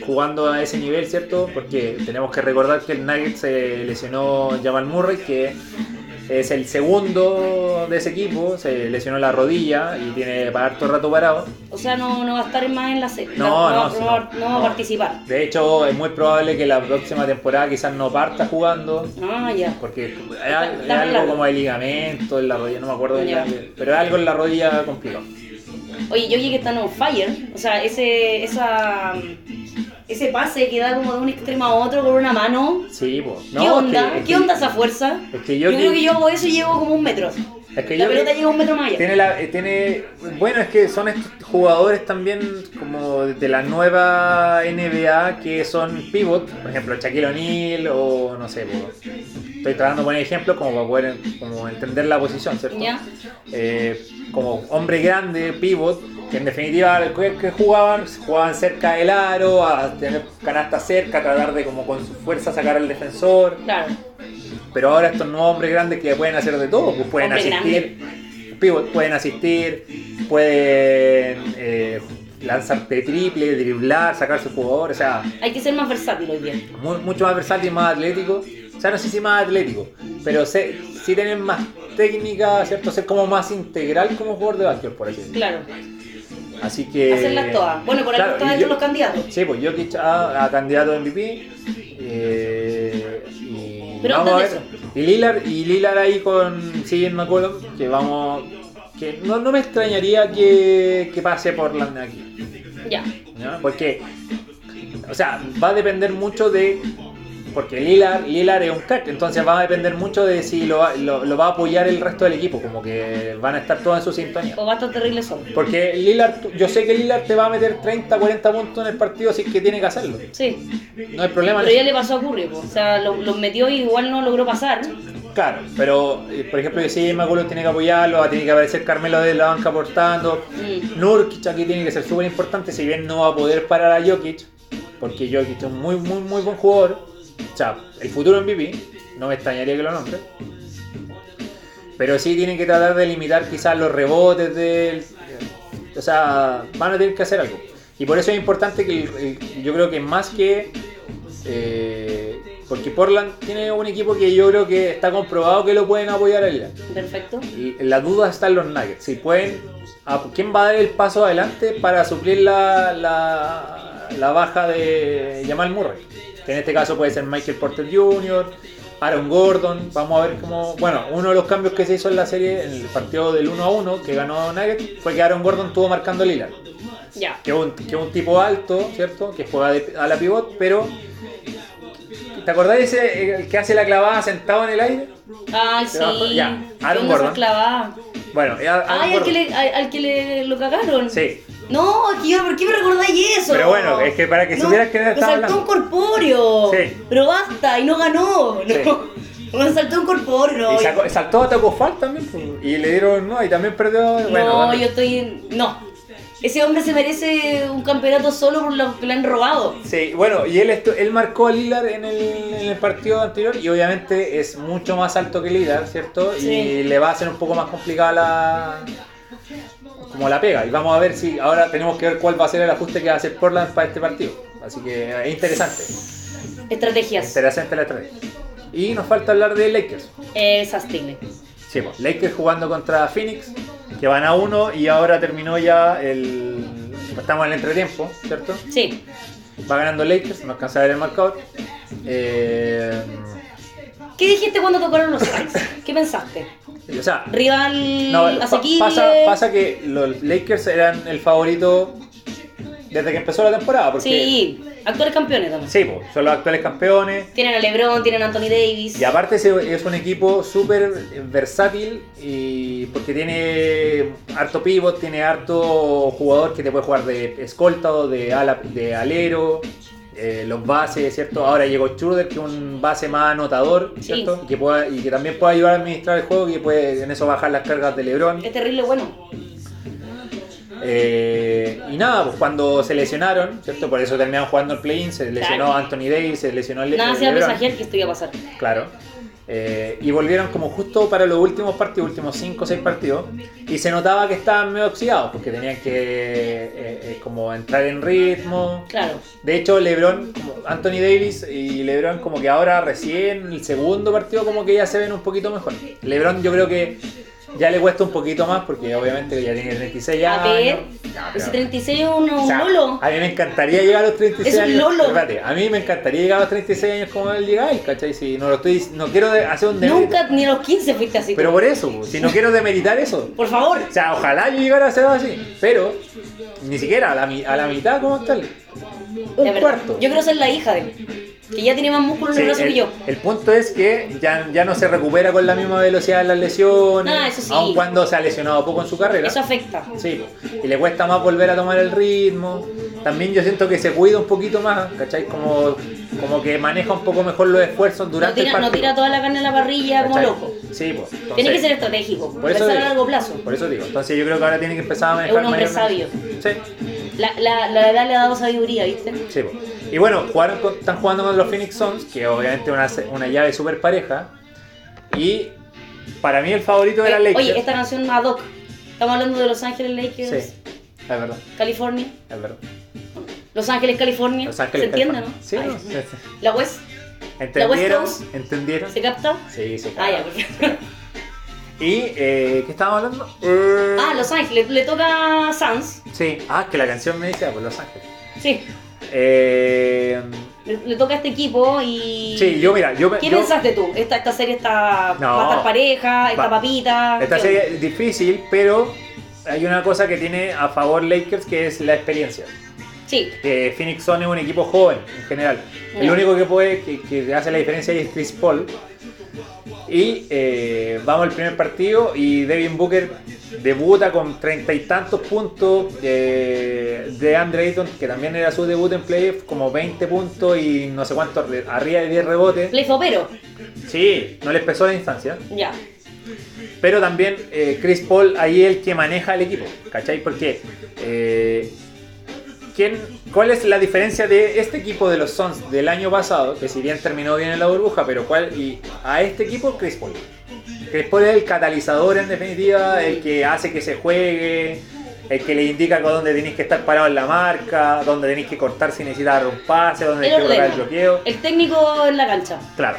jugando a ese nivel, ¿cierto? Porque tenemos que recordar que el Nuggets se lesionó Jamal Murray, que es el segundo de ese equipo, se lesionó la rodilla y tiene para harto rato parado. O sea, no, no va a estar más en la serie. No, no, no va- no, va a participar. De hecho, es muy probable que la próxima temporada quizás no parta jugando. Ah, ya. Porque es Está algo como de ligamento en la rodilla, no me acuerdo bien, pero es algo en la rodilla complicado. Oye, yo que están on fire. O sea, ese, esa, ese pase que da como de un extremo a otro con una mano. Sí, pues. ¿Qué onda? ¿Qué onda esa fuerza? Es que yo, creo que yo hago eso y llego como un metro. Es que la yo pelota llega un metro más allá. Tiene, la, eh, tiene bueno es que son estos jugadores también como de la nueva NBA que son pivot por ejemplo Shaquille O'Neal o no sé estoy tratando de poner ejemplos como para poder como entender la posición cierto. Eh, como hombre grande pivot que en definitiva que, que jugaban jugaban cerca del aro a tener canasta cerca a tratar de como con su fuerza sacar al defensor Claro. Pero ahora estos nuevos hombres grandes que pueden hacer de todo, pues pueden Hombre asistir, pueden asistir, pueden eh, lanzar de triple, driblar, sacar su jugador, o sea, Hay que ser más versátil hoy día. mu- mucho más versátil, más atlético. O sea, no sé si más atlético, pero sé, sí tener más técnica, ¿cierto? Ser como más integral como jugador de básquet, por así decirlo. Claro. Así que... Hacerlas todas. Bueno, por ahí claro, está y dentro yo- los candidatos. Sí, pues Jokic a, a candidato MVP. eh, y Pero vamos a ver. Y Lillard, y Lillard ahí con CJ McCollum, que vamos. que no, no me extrañaría que, que pase por la aquí. Ya. ¿ya? Porque, o sea, va a depender mucho de. Porque Lillard, Lillard es un crack, entonces va a depender mucho de si lo, va- lo, lo va a apoyar el resto del equipo, como que van a estar todos en su sintonía. O va a estar terrible solo. Porque Lillard, yo sé que Lillard te va a meter 30, 40 puntos en el partido, así que tiene que hacerlo. Sí. No hay problema. Pero ya le pasó a Curry, po. o sea, lo- los metió y igual no logró pasar. Claro, pero eh, por ejemplo, si McCullough tiene que apoyarlo, va a tener que aparecer Carmelo de la banca aportando. Mm. Nurkic aquí tiene que ser súper importante, si bien no va a poder parar a Jokic, porque Jokic es un muy, muy, muy buen jugador. O sea, el futuro MVP, no me extrañaría que lo nombre. Pero sí tienen que tratar de limitar quizás los rebotes del. O sea, van a tener que hacer algo. Y por eso es importante que el- el- yo creo que más que. eh, porque Portland tiene un equipo que yo creo que está comprobado que lo pueden apoyar a Lillard. Perfecto. Y La duda está en los Nuggets. Si pueden, a- ¿quién va a dar el paso adelante para suplir la, la, la baja de Jamal Murray? Que en este caso puede ser Michael Porter Jr., Aaron Gordon. Vamos a ver cómo. Bueno, uno de los cambios que se hizo en la serie, en el partido del 1 a 1 que ganó Nuggets, fue que Aaron Gordon estuvo marcando Lillard. Ya. Que es un, que un tipo alto, ¿cierto? Que juega de- a la pivot, pero. ¿Te acordás de ese el que hace la clavada sentado en el aire? Bajó- sí. ya, ¿Qué Aaron Gordon. clavada? Bueno, Aaron Ay, al Gordon. que, le, al, al que le lo cagaron. Sí. No, es que yo, ¿por qué me recordáis eso? Pero bueno, es que para que supieras que no me saltó un corpóreo. Sí. Pero basta, y no ganó. No. Me saltó un corpóreo. Y sacó- saltó a Taco Fall también, pues, y le dieron, no, y también perdió. no, yo estoy. No. Ese hombre se merece un campeonato solo por lo que le han robado. Sí, bueno, y él, él marcó a Lillard en el, en el partido anterior y obviamente es mucho más alto que Lillard, ¿cierto? Sí. Y le va a hacer un poco más complicada la... como la pega. Y vamos a ver si ahora tenemos que ver cuál va a ser el ajuste que va a hacer Portland para este partido. Así que es interesante. Estrategias. Interesante la estrategia. Y nos falta hablar de Lakers. Esas tiene. Sí, pues, Lakers jugando contra Phoenix, que van a uno y ahora terminó ya el... Estamos en el entretiempo, ¿cierto? Sí. Va ganando Lakers, no alcanza a ver el marcador. Eh, ¿Qué dijiste cuando tocaron los Suns? ¿Qué pensaste? o sea, ¿Rival no, asequible? pasa, pasa que los Lakers eran el favorito desde que empezó la temporada. Porque, Sí, actuales campeones también. Sí, pues, son los actuales campeones. Tienen a LeBron, tienen a Anthony Davis. Y aparte es un equipo súper versátil y porque tiene harto pivot, tiene harto jugador que te puede jugar de escolta o de, ala, de alero, eh, los bases, ¿cierto? Ahora llegó Schroeder, que es un base más anotador, Sí. ¿cierto? Y, que pueda- y que también puede ayudar a administrar el juego y que puede en eso bajar las cargas de LeBron. Es terrible bueno. Eh, y nada, pues cuando se lesionaron, ¿cierto? Por eso terminaron jugando el play-in, se lesionó Claro. Anthony Davis, se lesionó Le- Nada hacía presagiar que esto iba a pasar. Claro. Eh, y volvieron como justo para los últimos partidos, últimos 5 o 6 partidos, y se notaba que estaban medio oxidados, porque tenían que eh, eh, como entrar en ritmo. Claro. De hecho, LeBron, Anthony Davis y LeBron como que ahora recién el segundo partido como que ya se ven un poquito mejor. LeBron yo creo que ya le cuesta un poquito más porque obviamente ya tiene 36 A años. ver, Ya, ese pero- 36 es un, o sea, lolo. A mí me encantaría llegar a los 36 Es un años. lolo. Espérate, a mí me encantaría llegar a los 36 años como él llega él, ¿cachai? Si no lo estoy no quiero hacer un demérito. Nunca ni a los 15 fuiste así. Pero por eso, si no quiero demeritar eso. Por favor. O sea, ojalá yo llegara a ser así, pero ni siquiera a la, a la mitad como tal. Un verdad. cuarto. Yo quiero ser la hija de él. Que ya tiene más músculo en Sí, el brazo que yo. el punto es que ya, ya no se recupera con la misma velocidad en las lesiones, Ah, eso sí. aun cuando se ha lesionado poco en su carrera. Eso afecta. Sí, y le cuesta más volver a tomar el ritmo. También yo siento que se cuida un poquito más, ¿cachai? Como, como que maneja un poco mejor los esfuerzos No durante tira, el no partido. tira toda la carne a la parrilla como loco. Sí, pues. Tiene que ser estratégico. por eso Pensar a digo. largo plazo. Por eso digo. Entonces yo creo que ahora tiene que empezar a manejar Es un hombre mayormente- Sí. La, la, la edad le ha dado sabiduría, ¿viste? Sí, y bueno, jugaron con- están jugando con los Phoenix Suns, que obviamente una, una llave súper pareja. Y para mí el favorito era Eh, Lakers. Oye, esta canción ad hoc. Estamos hablando de Los Ángeles Lakers, Sí, es verdad, California. es verdad. Los Ángeles, California. Los Ángeles, ¿Se entiende, California. no? Sí, Ay. no, sí, sí. La West, ¿Entendieron? Coast? ¿Entendieron? ¿se capta? Sí, sí. Ah, ya, perfecto. Y, eh, ¿qué estábamos hablando? Eh, Ah, Los Ángeles, le toca Sans. Sí, ah, que la canción me dice, ah, pues Los Ángeles. Sí, Eh, le, le toca a este equipo y. sí, yo mira, yo... ¿Qué yo- pensaste tú? Esta, esta serie está. No. Va a estar pareja, está Va- papita. Esta ¿qué serie es difícil, pero hay una cosa que tiene a favor Lakers que es la experiencia. Sí, que Phoenix Sun es un equipo joven en general. El único que puede, que, que hace la diferencia ahí es Chris Paul. Y eh, vamos al primer partido y Devin Booker debuta con treinta y tantos puntos eh, de Andre Ayton, que también era su debut en playoff, como 20 puntos y no sé cuánto, arriba de 10 rebotes. Play Fopero. Sí, no les pesó la instancia. Ya. Pero también eh, Chris Paul ahí es el que maneja el equipo, ¿cachai? Porque eh, ¿quién, ¿cuál es la diferencia de este equipo de los Suns del año pasado? Que si bien terminó bien en la burbuja, pero cuál y a este equipo Chris Paul. Chris Paul es el catalizador en definitiva, el que hace que se juegue, el que le indica con dónde tenéis que estar parado en la marca, dónde tenéis que cortar si necesitas un pase, dónde tenéis que colocar el bloqueo. El técnico en la cancha. Claro.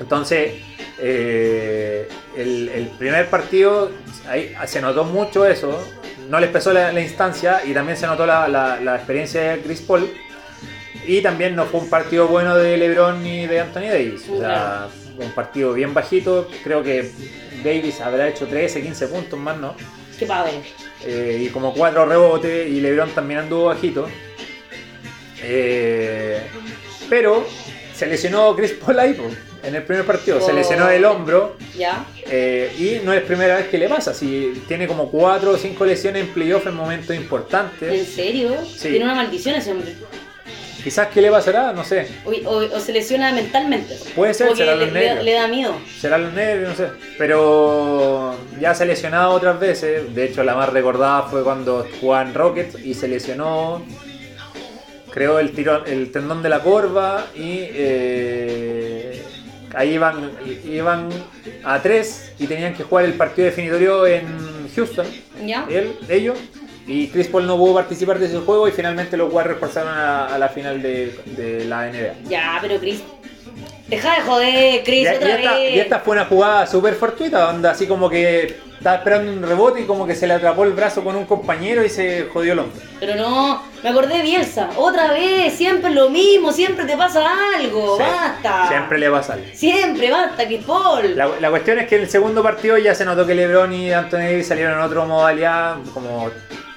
Entonces, eh, el, el primer partido, ahí se notó mucho eso. No les pesó la, la instancia y también se notó la, la- la experiencia de Chris Paul. Y también no fue un partido bueno de LeBron ni de Anthony Davis. O sea, un partido bien bajito. Creo que Davis habrá hecho 13, 15 puntos más, ¿no? Qué padre. Eh, y como cuatro rebotes y LeBron también anduvo bajito. Eh, pero se lesionó Chris Paul ahí po, en el primer partido, se Oh. lesionó el hombro Ya. eh, y no es primera vez que le pasa, si tiene como cuatro o cinco lesiones en playoff en momentos ¿En importantes. serio? Sí. Tiene una maldición ese hombre. Quizás qué le pasará, no sé, O, o- o se lesiona mentalmente. Puede ser, será los le- nervios. le da miedo. será los nervios, no sé, pero ya se ha lesionado otras veces, de hecho la más recordada fue cuando jugaba en Rockets y se lesionó creó el tirón, el tendón de la corva y eh, ahí iban, iban a tres y tenían que jugar el partido definitorio en Houston, ¿Ya? él, ellos, y Chris Paul no pudo participar de ese juego y finalmente los Warriors pasaron a, a la final de, de la NBA. Ya, pero Chris. Deja de joder, Chris, Y, y otra esta, vez. y esta fue una jugada súper fortuita, donde así como que estaba esperando un rebote y como que se le atrapó el brazo con un compañero y se jodió el hombro. Pero no, me acordé de Bielsa. Otra vez, siempre lo mismo, siempre te pasa algo. Sí, basta. Siempre le pasa algo. Siempre, basta, Chris Paul. La, la cuestión es que en el segundo partido ya se notó que LeBron y Anthony Davis salieron en otra modalidad, como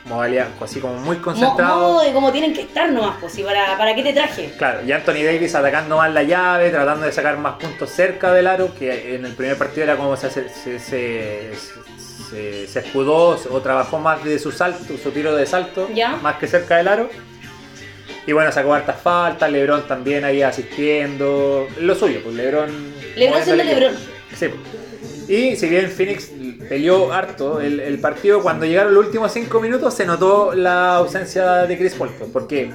modalidad así como muy modo de cómo tienen que estar nomás, pues, ¿y para, ¿para qué te traje? Claro, y Anthony Davis atacando más la llave, tratando de sacar más puntos cerca del aro, que en el primer partido era como se, se, se, se- escudó o trabajó más de su salto, su tiro de salto, Ya. más que cerca del aro. Y bueno, sacó hartas faltas, Lebron también ahí asistiendo. Lo suyo, pues Lebron. LeBron siendo. LeBron. Sí. pues. Y si bien Phoenix peleó harto el, el partido, cuando llegaron los últimos 5 minutos se notó la ausencia de Chris Paul. pues, Porque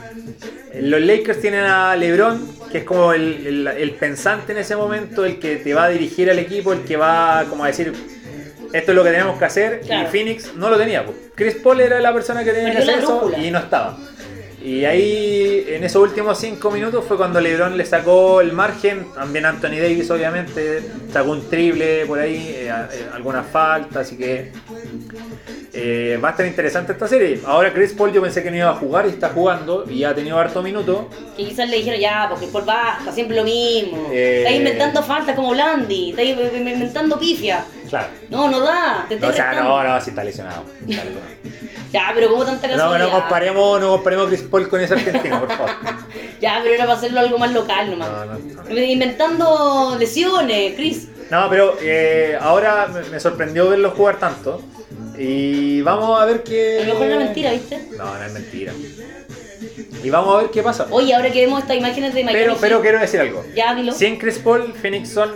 los Lakers tienen a LeBron, que es como el, el- el pensante en ese momento, el que te va a dirigir al equipo, el que va como a decir, esto es lo que tenemos que hacer, Claro. y Phoenix no lo tenía. pues. Chris Paul era la persona que tenía que hacer eso y no estaba. Y ahí, en esos últimos cinco minutos, fue cuando LeBron le sacó el margen. También Anthony Davis, obviamente, sacó un triple por ahí, eh, eh, algunas faltas, así que eh, va a estar interesante esta serie. Ahora Chris Paul yo pensé que no iba a jugar y está jugando y ha tenido harto minuto. Que quizás le dijeron, ya, porque por basta, siempre lo mismo. Eh. Estás inventando faltas como Blandi, estás inventando pifia. Claro. No, no da, te No, o sea, no, no, sí está lesionado. Está lesionado. Ya, pero como tanta No, casualidad. no comparemos, no comparemos a Chris Paul con ese argentino, por favor. Ya, pero era para hacerlo algo más local nomás. No, no, no. Inventando lesiones, Chris. No, pero eh, ahora me, sorprendió verlo jugar tanto. Y vamos a ver qué. A lo mejor era mentira, ¿viste? No, no es mentira. Y vamos a ver qué pasa. Oye, ahora que vemos estas imágenes de Miami Pero, pero quiero decir algo. Ya, dilo. Sin Chris Paul, Phoenix son,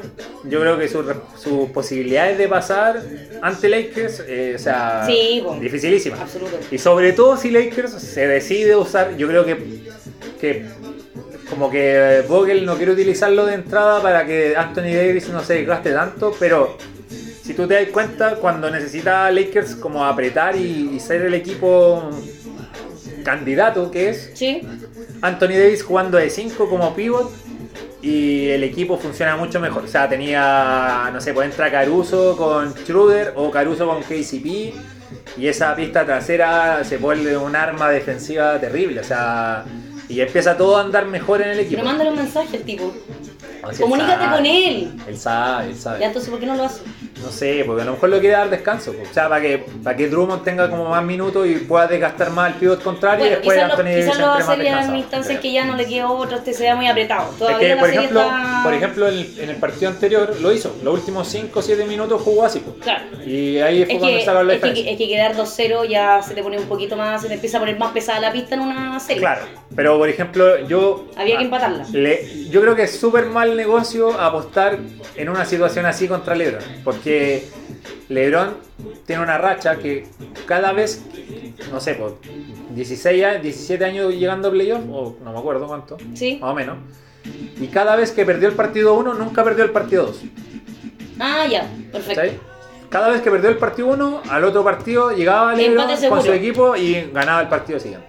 yo creo que sus posibilidades de pasar ante Lakers, eh, o sea, Sí, bueno. dificilísimas. Absoluto. Y sobre todo si Lakers se decide usar, yo creo que, que como que Vogel no quiere utilizarlo de entrada para que Anthony Davis no se desgaste tanto, pero si tú te das cuenta, cuando necesita Lakers como apretar y, y ser el equipo candidato que es, Sí, Anthony Davis jugando de 5 como pivot y el equipo funciona mucho mejor. O sea, tenía, no sé, pues entra Caruso con Schroeder o Caruso con KCP y esa pista trasera se vuelve un arma defensiva terrible. O sea, y empieza todo a andar mejor en el equipo. pero mándale un mensaje al tipo. No, si él Comunícate con él. Él sabe, él sabe. Ya, entonces, ¿por qué no lo hace? No sé, porque a lo mejor le quiere dar descanso. pues. O sea, para que, para que Drummond tenga como más minutos y pueda desgastar más el pivot contrario y después quizás Anthony Davis quizás lo va a hacer ya en descansado. instancia en creo. que ya no le quede otro, este se vea muy apretado. Es Todavía que, por ejemplo, está... por ejemplo en, el, en el partido anterior lo hizo. Los últimos 5 o 7 minutos jugó así. pues. Claro. Y ahí fue Es cuando que, sacaron la es, que, es que quedar 2-0 ya se te pone un poquito más, se te empieza a poner más pesada la pista en una serie. Claro, pero por ejemplo, yo. Había que empatarla. le- yo creo que es súper mal negocio apostar en una situación así contra LeBron. Porque LeBron tiene una racha que cada vez, no sé, por 16 años, 17 años llegando a playoff, o no me acuerdo cuánto, Sí. más o menos. Y cada vez que perdió el partido 1, nunca perdió el partido 2. Ah, ya, perfecto. Cada vez que perdió el partido 1, al otro partido llegaba LeBron con su equipo y ganaba el partido siguiente.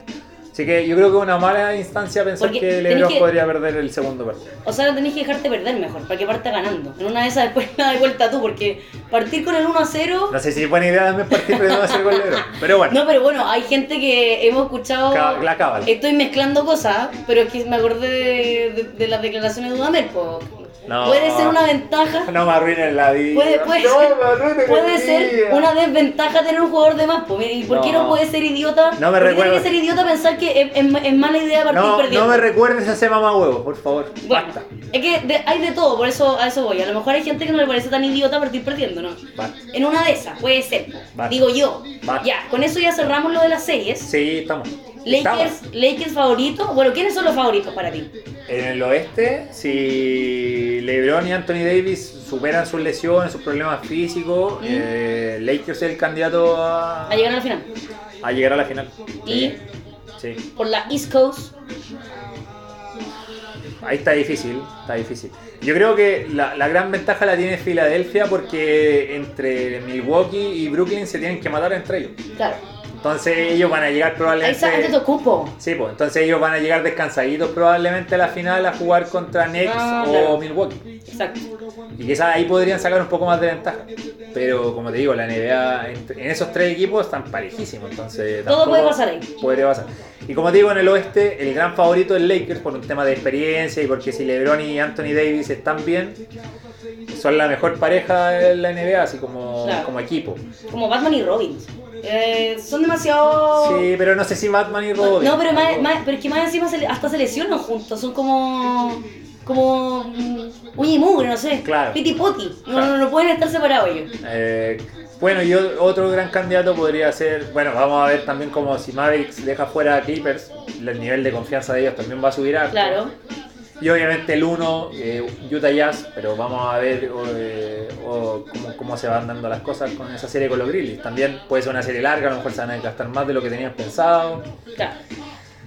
Así que yo creo que es una mala instancia pensar Porque que LeBron que- podría perder el segundo partido. O sea, tenés que dejarte perder mejor, para que parta ganando. En una de esas después la de vuelta tú, porque partir con el 1-0... No sé si es buena idea también partir perdiendo a hacer con LeBron. Pero bueno, No, pero bueno, hay gente que hemos escuchado... Ca- la cábala. Estoy mezclando cosas, pero es que me acordé de, de- de las declaraciones de Dudamel. po. No. Puede ser una ventaja, no me arruinen la vida. puede, puede No, ser, me arruinen la puede ser una desventaja tener un jugador de más. ¿Y por qué no No. puede ser idiota? No me ¿Por qué recuerdo. tiene que ser idiota pensar que es, es- es mala idea partir No, perdiendo? no me recuerdes a ese mamá huevo, por favor. Bueno, Basta. es que de- hay de todo, por eso a eso voy. A lo mejor hay gente que no le parece tan idiota partir perdiendo, ¿no? Basta. En una de esas, puede ser. Basta. digo yo. Basta. Ya, con eso ya cerramos lo de las series. Sí, estamos. Lakers, Lakers favorito. Bueno, ¿quiénes son los favoritos para ti? En el oeste, si LeBron y Anthony Davis superan sus lesiones, sus problemas físicos, eh, Lakers es el candidato a, A llegar a la final. a llegar a la final. Y- Sí, sí. Por la East Coast. Ahí está difícil, está difícil. Yo creo que la, la gran ventaja la tiene Filadelfia porque entre Milwaukee y Brooklyn se tienen que matar entre ellos. Claro. Entonces ellos van a llegar Ahí probablemente... está ante tu cupo. Sí, pues entonces ellos van a llegar descansaditos probablemente a la final a jugar contra Knicks Ah, o claro. Milwaukee. Exacto. Y quizás ahí podrían sacar un poco más de ventaja. Pero como te digo, la NBA en, esos tres equipos están parejísimos. Entonces Todo puede pasar ahí. Podría pasar. Y como te digo, en el oeste, el gran favorito es Lakers por un tema de experiencia y porque si LeBron y Anthony Davis están bien, son la mejor pareja en la NBA, así como, Claro. como equipo. Como Batman y Robin. Eh, son demasiado. Sí, pero no sé si Batman y Robin. No, pero, más, más- pero es que más encima se hasta se lesionan juntos. Son como. Como. mm, Uña y mugre, no sé. Claro. Piti poti. No, Claro. no, no pueden estar separados ellos. Eh, bueno, y otro gran candidato podría ser, bueno, vamos a ver también como si Mavericks deja fuera a Clippers, el nivel de confianza de ellos también va a subir harto. Claro. Y obviamente el 1, Utah Jazz, pero vamos a ver eh, cómo, cómo se van dando las cosas con esa serie con los Grizzlies. También puede ser una serie larga, a lo mejor se van a gastar más de lo que tenían pensado. Claro.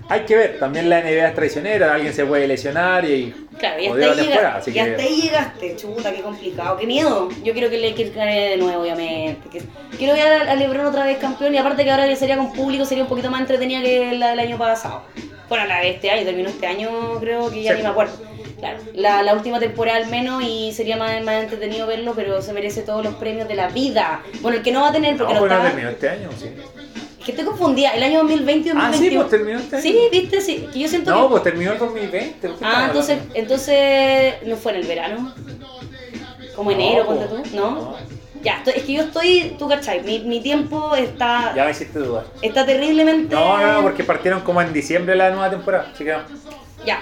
hay que ver, también la NBA es traicionera, alguien se puede lesionar y Claro, y hasta, ahí llegaste, así y que hasta ahí llegaste, chuta, qué complicado, qué miedo. Yo quiero que Lakers gane de nuevo, obviamente. Que- quiero ver a, a LeBron otra vez campeón y aparte que ahora ya sería con público, sería un poquito más entretenida que la del año pasado. Bueno, la de este año, terminó este año, creo que ya Sí. ni me acuerdo. Claro, la, la última temporada al menos y sería más, más entretenido verlo, pero se merece todos los premios de la vida. Bueno, el que no va a tener porque no, no, pues no está... terminó este año, sí. Es que estoy confundida, el año 2020 y Ah, 2021. sí, pues terminó este año. Sí, viste, sí, yo siento No, que... pues terminó el 2020. ¿qué Ah, entonces, hablando? entonces no fue en el verano. Como No, enero, ponte tú, ¿no? Ya, es que yo estoy, tú cachai, mi, mi tiempo está, Ya me hiciste dudar. está terriblemente... No, no, no, porque partieron como en diciembre la nueva temporada. Así que no. Ya.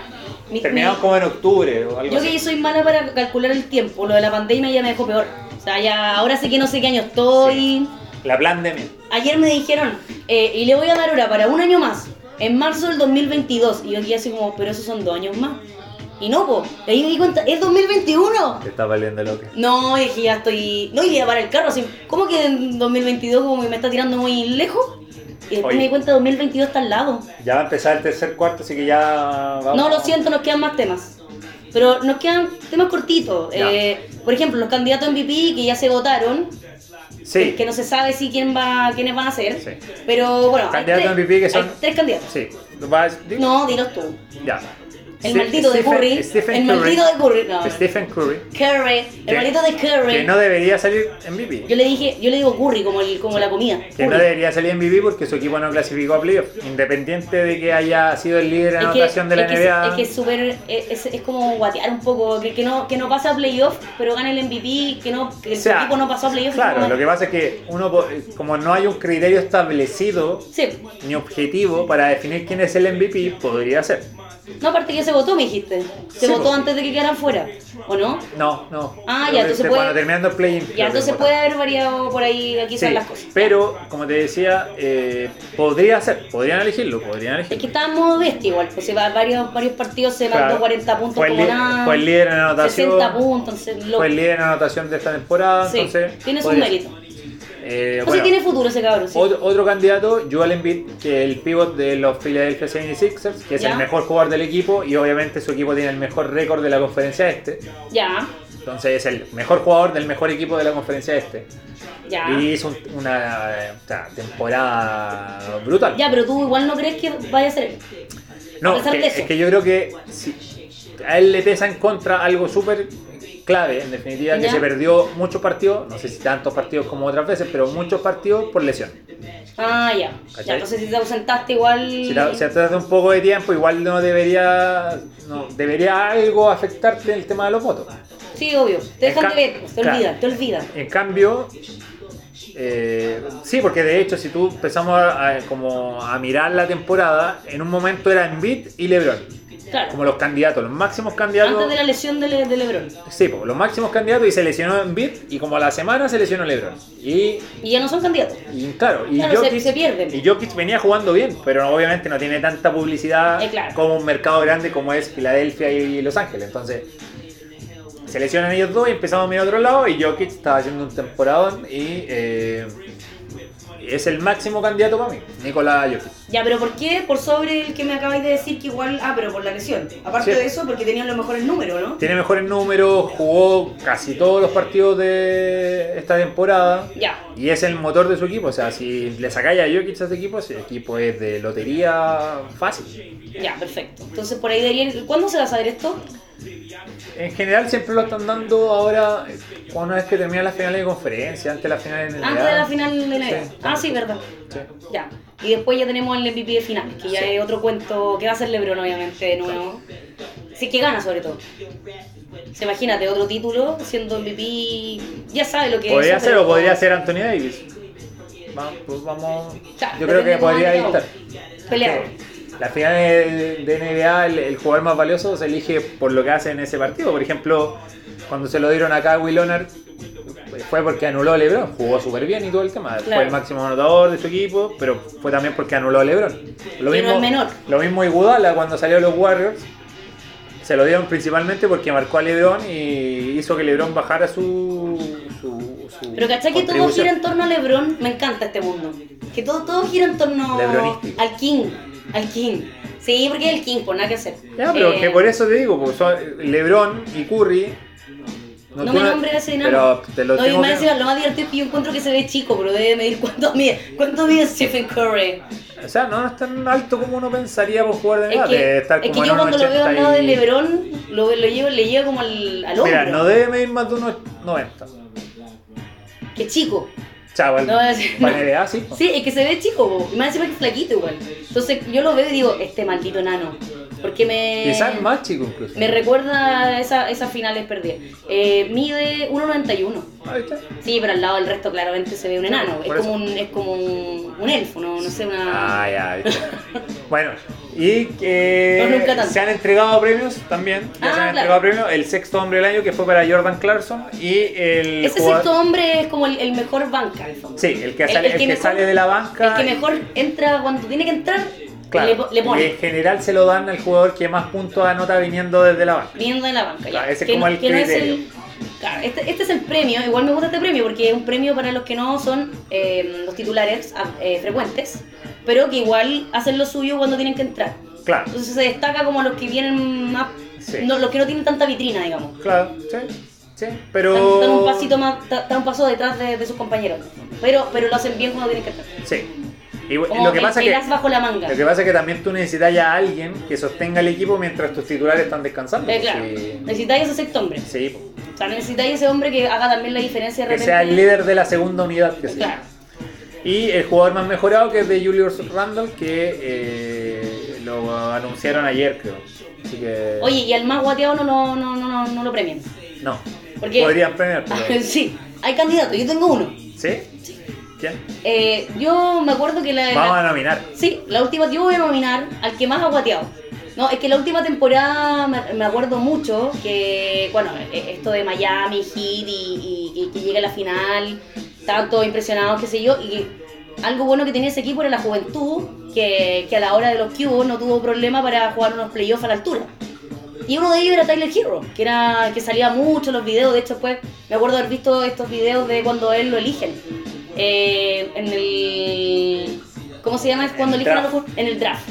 Mi- terminaron mi- como en octubre o algo Yo así. que soy mala para calcular el tiempo, lo de la pandemia ya me dejó peor. O sea, ya ahora sí que no sé qué año estoy. Sí. La pandemia. Ayer me dijeron, eh, y le voy a dar hora para un año más, en marzo del 2022. Y yo aquí así como, pero esos son dos años más. Y no, po, ahí me di cuenta, es 2021. Te está valiendo lo que. No, es que ya estoy. No, y para el carro, así. ¿Cómo que en 2022 como que me está tirando muy lejos? Y después Oye. me di cuenta 2022 está al lado. Ya va a empezar el tercer cuarto, así que ya vamos. No, lo siento, nos quedan más temas. Pero nos quedan temas cortitos. Eh, por ejemplo, los candidatos MVP que ya se votaron, Sí. que no se sabe si quién va, quiénes van a ser. Sí. Pero bueno, hay Candidatos tres- MVP que son- hay tres candidatos. Sí. No, dilos tú. Ya. El maldito de Stephen- Curry. Stephen el Curry. maldito de Curry. No, no. Stephen Curry. Curry. El Que- maldito de Curry. Que no debería salir MVP. Yo le dije, yo le digo Curry como, el, como la comida. Que no Curry. debería salir MVP porque su equipo no clasificó a playoff. Independiente de que haya sido el líder en Es que, anotación de la es que- NBA. es que es súper. Es, es como guatear un poco. Que, que, no, que no pasa a playoff, pero gane el MVP. Que, no, que O el sea, equipo no pasó a playoff. Claro, como- lo que pasa es que uno, po- como no hay un criterio establecido Sí. ni objetivo para definir quién es el MVP, podría ser. No, aparte que se votó, me dijiste. Se Sí, votó po. antes de que quedaran fuera. ¿O no? No, no. Ah, ya, entonces puede- Cuando terminando el creo Ya, entonces puede haber variado por ahí quizás Sí, las cosas. pero como te decía, eh, podría ser, podrían elegirlo, podrían Es que elegirlo. está en modo bestia igual, pues va varios, varios partidos se mandó Claro. 40 puntos Fue como nada. fue el líder en anotación. 60 puntos, entonces Fue el líder en anotación de esta temporada, sí, entonces. tiene su mérito. Eh, O sea, bueno, tiene futuro ese cabrón, sí. otro, otro candidato, Joel Embiid, que es el pivot de los Philadelphia 76ers, que es Ya. el mejor jugador del equipo y obviamente su equipo tiene el mejor récord de la conferencia este. Ya, Entonces es el mejor jugador del mejor equipo de la conferencia este. ya. Y hizo un- una temporada brutal. Ya, pero tú igual no crees que vaya a ser. No, a pesar que- de eso. es que yo creo que si- a él le pesa en contra algo súper clave, en definitiva, que se perdió muchos partidos, no sé si tantos partidos como otras veces, pero muchos partidos por lesión. Ah, ya. Ya, entonces si te ausentaste igual. Si te, si te un poco de tiempo, igual no debería, no, debería algo afectarte el tema de los votos. Sí, obvio. Te dejan de ver, pues, te claro. olvidan, te olvidan. En cambio, eh, sí, porque de hecho, si tú empezamos a, a- como a mirar la temporada, en un momento era Embiid y LeBron, Claro. como los candidatos, los máximos candidatos. Antes de la lesión de, Le- de LeBron. Sí, pues, los máximos candidatos y se lesionó Embiid y como a la semana se lesionó LeBron. Y, Y ya no son candidatos. y claro, y Claro, se- Jokic, se pierden. y Jokic venía jugando bien, pero obviamente no tiene tanta publicidad Eh, claro. como un mercado grande como es Filadelfia y Los Ángeles. Entonces, se lesionan ellos dos y empezamos a mirar a otro lado y Jokic estaba haciendo un temporadón y eh, es el máximo candidato para mí, Nicolás Jokic. Ya, pero ¿por qué? Por sobre el que me acabáis de decir que igual. Ah, pero por la lesión. Aparte Sí. de eso, porque tenían los mejores números, ¿no? Tiene mejores números, jugó casi todos los partidos de esta temporada. Ya. Y es el motor de su equipo. O sea, si le sacáis a Jokic a ese equipo, ese equipo es de lotería fácil. Ya, perfecto. Entonces por ahí deberían. ¿Cuándo se va a saber esto? En general siempre lo están dando ahora, una vez que terminan las finales de conferencia, antes de las finales de NBA. Antes de la final de la Sí. Ah, sí, verdad. Sí. Ya. Y después ya tenemos el MVP de finales, que ya Sí. es otro cuento que va a ser LeBron, obviamente, de nuevo. Sí, que gana sobre todo. Se imagínate, otro título, siendo MVP, ya sabe lo que Podría es. ser o podría ser Anthony Davis. Va- pues vamos. Claro, Yo creo que podría estar. Sí. Las finales de NBA, el, el jugador más valioso se elige por lo que hace en ese partido. Por ejemplo, cuando se lo dieron acá a Will Leonard, fue porque anuló a LeBron. Jugó súper bien y todo el tema. Fue Claro. el máximo anotador de su equipo, pero fue también porque anuló a LeBron. Lo mismo, es menor. Lo mismo Iguodala cuando salió a los Warriors. Se lo dieron principalmente porque marcó a LeBron y hizo que LeBron bajara su. su, su Pero ¿cachai que todo gira en torno a LeBron? Me encanta este mundo. Que todo, todo gira en torno al King. Al King. Sí, porque es el King, por nada que hacer. Ya, pero Eh, que por eso te digo, pues son LeBron y Curry. No, me nombres a ese enano. Pero te lo no, y tengo más que- lo más divertido es que yo encuentro que se ve chico, pero debe medir cuánto mide. ¿Cuánto mide Stephen Curry? O sea, no es tan alto como uno pensaría por jugar de Es edad. que, es que yo cuando lo veo al lado de 1,80 y- Lebron, lo, lo llevo, le llevo como al, al hombro. Mira, no debe medir más de unos 90. Que chico. Chavo, el No, es- NBA, sí. Sí, es que se ve chico, y más encima que es flaquito igual. Entonces yo lo veo y digo, este maldito enano. Porque me. Quizás más chico incluso. Me recuerda esa, esas finales perdidas. Eh, mide 1.91. Ahí está. Sí, pero al lado del resto claramente se ve un enano. Es como, un, es como un, un elfo, ¿no? No sé, una. Ah, ya, bueno, y que No, se han entregado premios también. Ya Ah, se han claro. entregado premios. El sexto hombre del año que fue para Jordan Clarkson y el Ese jugador- sexto hombre es como el, el mejor banca, fondo. Sí, el que, sale, el que mejor- sale de la banca. El que mejor entra cuando tiene que entrar, Claro, le, po- le y pone. en general se lo dan al jugador que más puntos anota viniendo desde la banca. Viniendo de la banca. Claro, ya. ese es como el es criterio. el- claro, este, este es el premio. Igual me gusta este premio porque es un premio para los que no son eh, los titulares ah, eh, frecuentes, pero que igual hacen lo suyo cuando tienen que entrar. Claro, Entonces se destaca como los que vienen más. Sí. no, los que no tienen tanta vitrina, digamos. claro, sí, sí. Pero. Están, un pasito más, están un paso detrás de, de sus compañeros. Pero, pero lo hacen bien cuando tienen que entrar. Sí. Y lo que pasa es que. pelas bajo la manga. Lo que pasa es que también tú necesitas ya a alguien que sostenga el equipo mientras tus titulares están descansando. Eh, pues, claro, sí. necesitáis ese sexto hombre. Sí. O sea, necesitáis ese hombre que haga también la diferencia de que sea el líder de la segunda unidad que sea. Claro. Y el jugador más mejorado que es de Julius Randle, que eh, lo anunciaron ayer, creo. Así que. Oye, y al más guateado no lo, no, no, no, no lo premian. No. Porque- Podrían premiar, pero. sí, hay candidatos, yo tengo uno. ¿Sí? ¿Quién? Eh, yo me acuerdo que la, Vamos la- a nominar. Sí, la última, yo voy a nominar al que más ha guateado. No, es que la última temporada me, me acuerdo mucho que, bueno, eh, esto de Miami, Heat y, y- y que llega a la final, estaban todos impresionados, qué sé yo, y algo bueno que tenía ese equipo era la juventud, que, que a la hora de los cubos no tuvo problema para jugar unos playoffs a la altura. Y uno de ellos era Tyler Hero, que era que salía mucho en los videos. De hecho, después me acuerdo haber visto estos videos de cuando él lo eligen. Eh, en el. ¿Cómo se llama? Es cuando En el eligen a En el draft.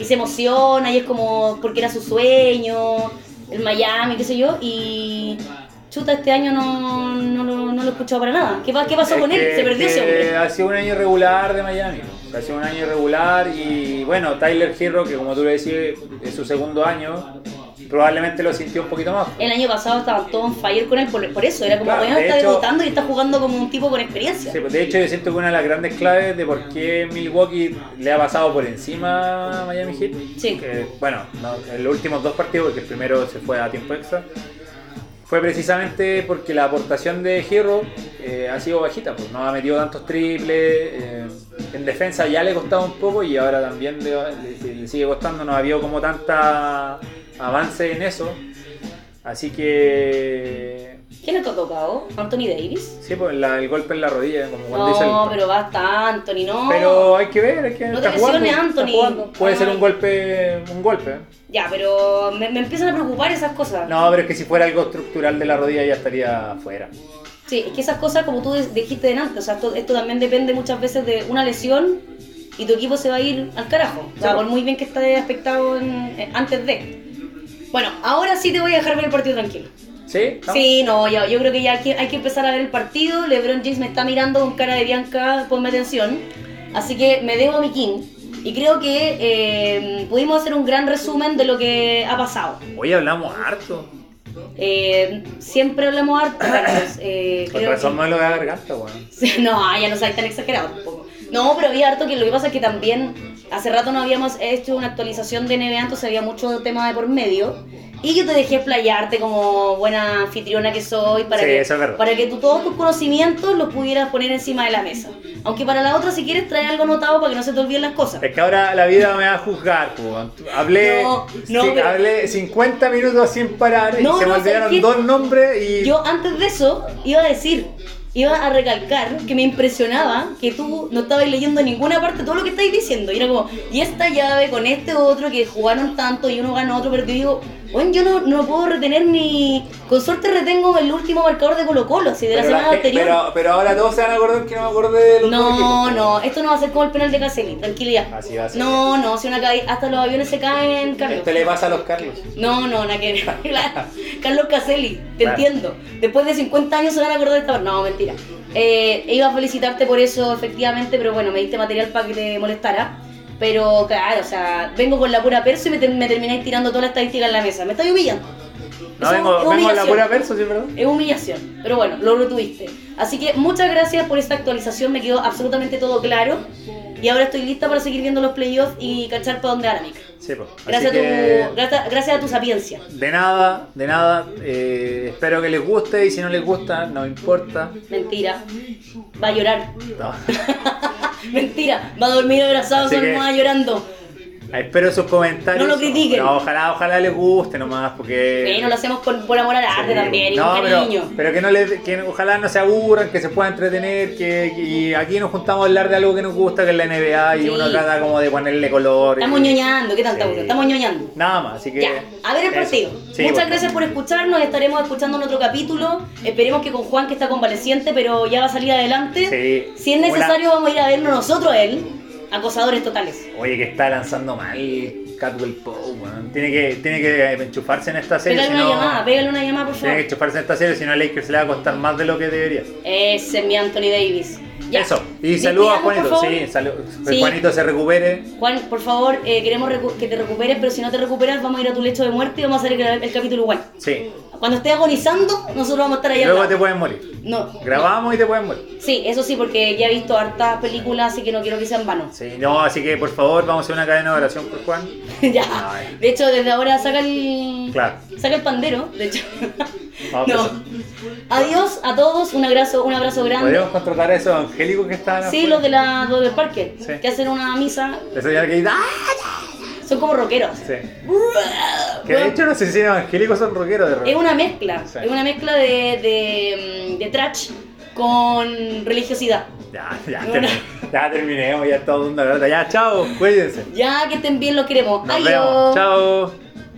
Y se emociona y es como porque era su sueño, el Miami, qué sé yo. Y. Chuta, este año no, no, lo, no lo he escuchado para nada. ¿Qué, qué pasó Es con él? que- Se perdió ese hombre. Ha sido un año irregular de Miami. Ha sido un año irregular y bueno, Tyler Hero, que como tú le decías, es su segundo año, probablemente lo sintió un poquito más. El año pasado estaban todos on fire con él por, por eso. Era como, Claro, weón, de está hecho- debutando y está jugando como un tipo con experiencia. Sí, pues, de hecho, yo siento que una de las grandes claves de por qué Milwaukee le ha pasado por encima a Miami Heat, Sí. que, bueno, no, en los últimos dos partidos, porque el primero se fue a tiempo extra, fue precisamente porque la aportación de Hero eh, ha sido bajita, pues no ha metido tantos triples, eh, en defensa ya le costaba un poco y ahora también le, le- le sigue costando, no ha habido como tanta avance en eso, así que... ¿Quién le ha tocado? ¿Anthony Davis? Sí, pues la- el golpe en la rodilla, como cuando dice el- No, pero basta, Anthony, no. Pero hay que ver, hay que No está te lesiones, Anthony. Puede ser un golpe, un golpe. ¿eh? Ya, pero me, me empiezan a preocupar esas cosas. No, pero es que si fuera algo estructural de la rodilla ya estaría fuera. Sí, es que esas cosas, como tú de- dijiste delante, o sea, esto, esto también depende muchas veces de una lesión y tu equipo se va a ir al carajo. O sea, Sí. por muy bien que esté aspectado en- en- antes de. Bueno, ahora sí te voy a dejar ver el partido tranquilo. ¿Sí? ¿No? Sí, no, ya, yo creo que ya hay que, hay que empezar a ver el partido. LeBron James me está mirando con cara de Bianca, ponme atención. Así que me debo a mi King. Y creo que eh, pudimos hacer un gran resumen de lo que ha pasado. Hoy hablamos harto. Eh, siempre hablamos harto, Carlos. Eh, Con razón que- me lo de la garganta. Sí, No, ya no soy tan exagerado tampoco. No, pero había harto que lo que pasa es que también hace rato no habíamos hecho una actualización de NBA, entonces había mucho tema de por medio. Y yo te dejé playarte como buena anfitriona que soy para, Sí, que, es para que tú todos tus conocimientos los pudieras poner encima de la mesa. Aunque para la otra, si quieres, traer algo anotado para que no se te olviden las cosas. Es que ahora la vida me va a juzgar. Hablé, No, no, sí, pero- hablé 50 minutos sin parar y No, se me olvidaron dos nombres y. Yo antes de eso iba a decir, iba a recalcar que me impresionaba que tú no estabas leyendo en ninguna parte todo lo que estáis diciendo. Y era como, y esta llave con este otro que jugaron tanto y uno ganó otro, pero te digo, Bueno, yo no, no puedo retener mi. Con suerte retengo el último marcador de Colo Colo, así de la semana la- anterior. pero, pero ahora todos se van a acordar que no me acordé de los No, no, esto no va a ser como el penal de Caselli, tranquilidad. Así va a ser. No, no, si una caída, hasta los aviones se caen, Carlos. Esto le pasa a los Carlos. No, no, nada que. Carlos Caselli, te Claro. entiendo. Después de 50 años se van a acordar de esta. No, mentira. Eh, iba a felicitarte por eso, efectivamente, pero bueno, me diste material para que te molestara. Pero claro, o sea, vengo con la pura perso y me, ter- me termináis tirando toda la estadística en la mesa. Me estáis humillando. No, vengo, es vengo en la pura verso, ¿sí, verdad? Es humillación, pero bueno, lo retuviste. Así que muchas gracias por esta actualización, me quedó absolutamente todo claro. Y ahora estoy lista para seguir viendo los playoffs y cachar para dónde mica. Sí, pues. Gracias, que, gracias, gracias a tu sapiencia. De nada, de nada. eh, espero que les guste y si no les gusta, no importa. Mentira. Va a llorar. No. Mentira. Va a dormir abrazado Así su que- llorando. Espero sus comentarios. No lo critiquen. No, ojalá, ojalá les guste nomás, porque. Bueno, lo hacemos por, por amor al arte Sí, también no, pero, cariño. pero que no les, que ojalá no se aburran, que se puedan entretener, que y aquí nos juntamos a hablar de algo que nos gusta, que es la NBA, y Sí. uno trata como de ponerle color. Estamos y- ñoñando, ¿qué Sí. cosa? Estamos ñoñando. Nada más, así que. Ya, a ver el partido. Sí, Muchas gracias por escucharnos. Estaremos escuchando en otro capítulo. Esperemos que con Juan, que está convaleciente, pero ya va a salir adelante. Sí. Si es necesario, vamos a ir a vernos nosotros a él. Acosadores totales. Oye, que está lanzando mal Catwell Poe, weón. Tiene que, tiene que enchufarse en esta serie. Pégale si una no- llamada, pégale una llamada, por Tiene que favor. enchufarse en esta serie, si no a Lakers le va a costar más de lo que debería. Ese es mi Anthony Davis. Ya. Eso. Y saludos a Juanito. favor. Sí, salu- Sí. Juanito se recupere. Juan, por favor, eh, queremos que te recuperes, pero si no te recuperas, vamos a ir a tu lecho de muerte y vamos a hacer el, el capítulo igual. Sí. Cuando estés agonizando, nosotros vamos a estar allá. Luego te pueden morir. No. Grabamos y te pueden morir. Sí, eso sí, porque ya he visto hartas películas, así que no quiero que sean vanos. Sí, no, así que por favor, vamos a hacer una cadena de oración por Juan. ya. De hecho, desde ahora saca el. Claro. Saca el pandero, de hecho. Vamos no. Adiós a todos, un abrazo, un abrazo grande. Podríamos contratar a esos angélicos que están Sí, afuera? los, de la, los del parque, Sí. que hacen una misa, Esos ya que ¡Ah! Son como rockeros. Sí. Que de hecho no sé si eran angélicos o son rockeros de Es repente. una mezcla, Sí. es una mezcla de, de, de trash con religiosidad. Ya, ya, No, termi- ya terminemos, ya todo ¿verdad? Ya, chao, cuídense. Ya que estén bien, los queremos. Nos Adiós. vemos. Chao.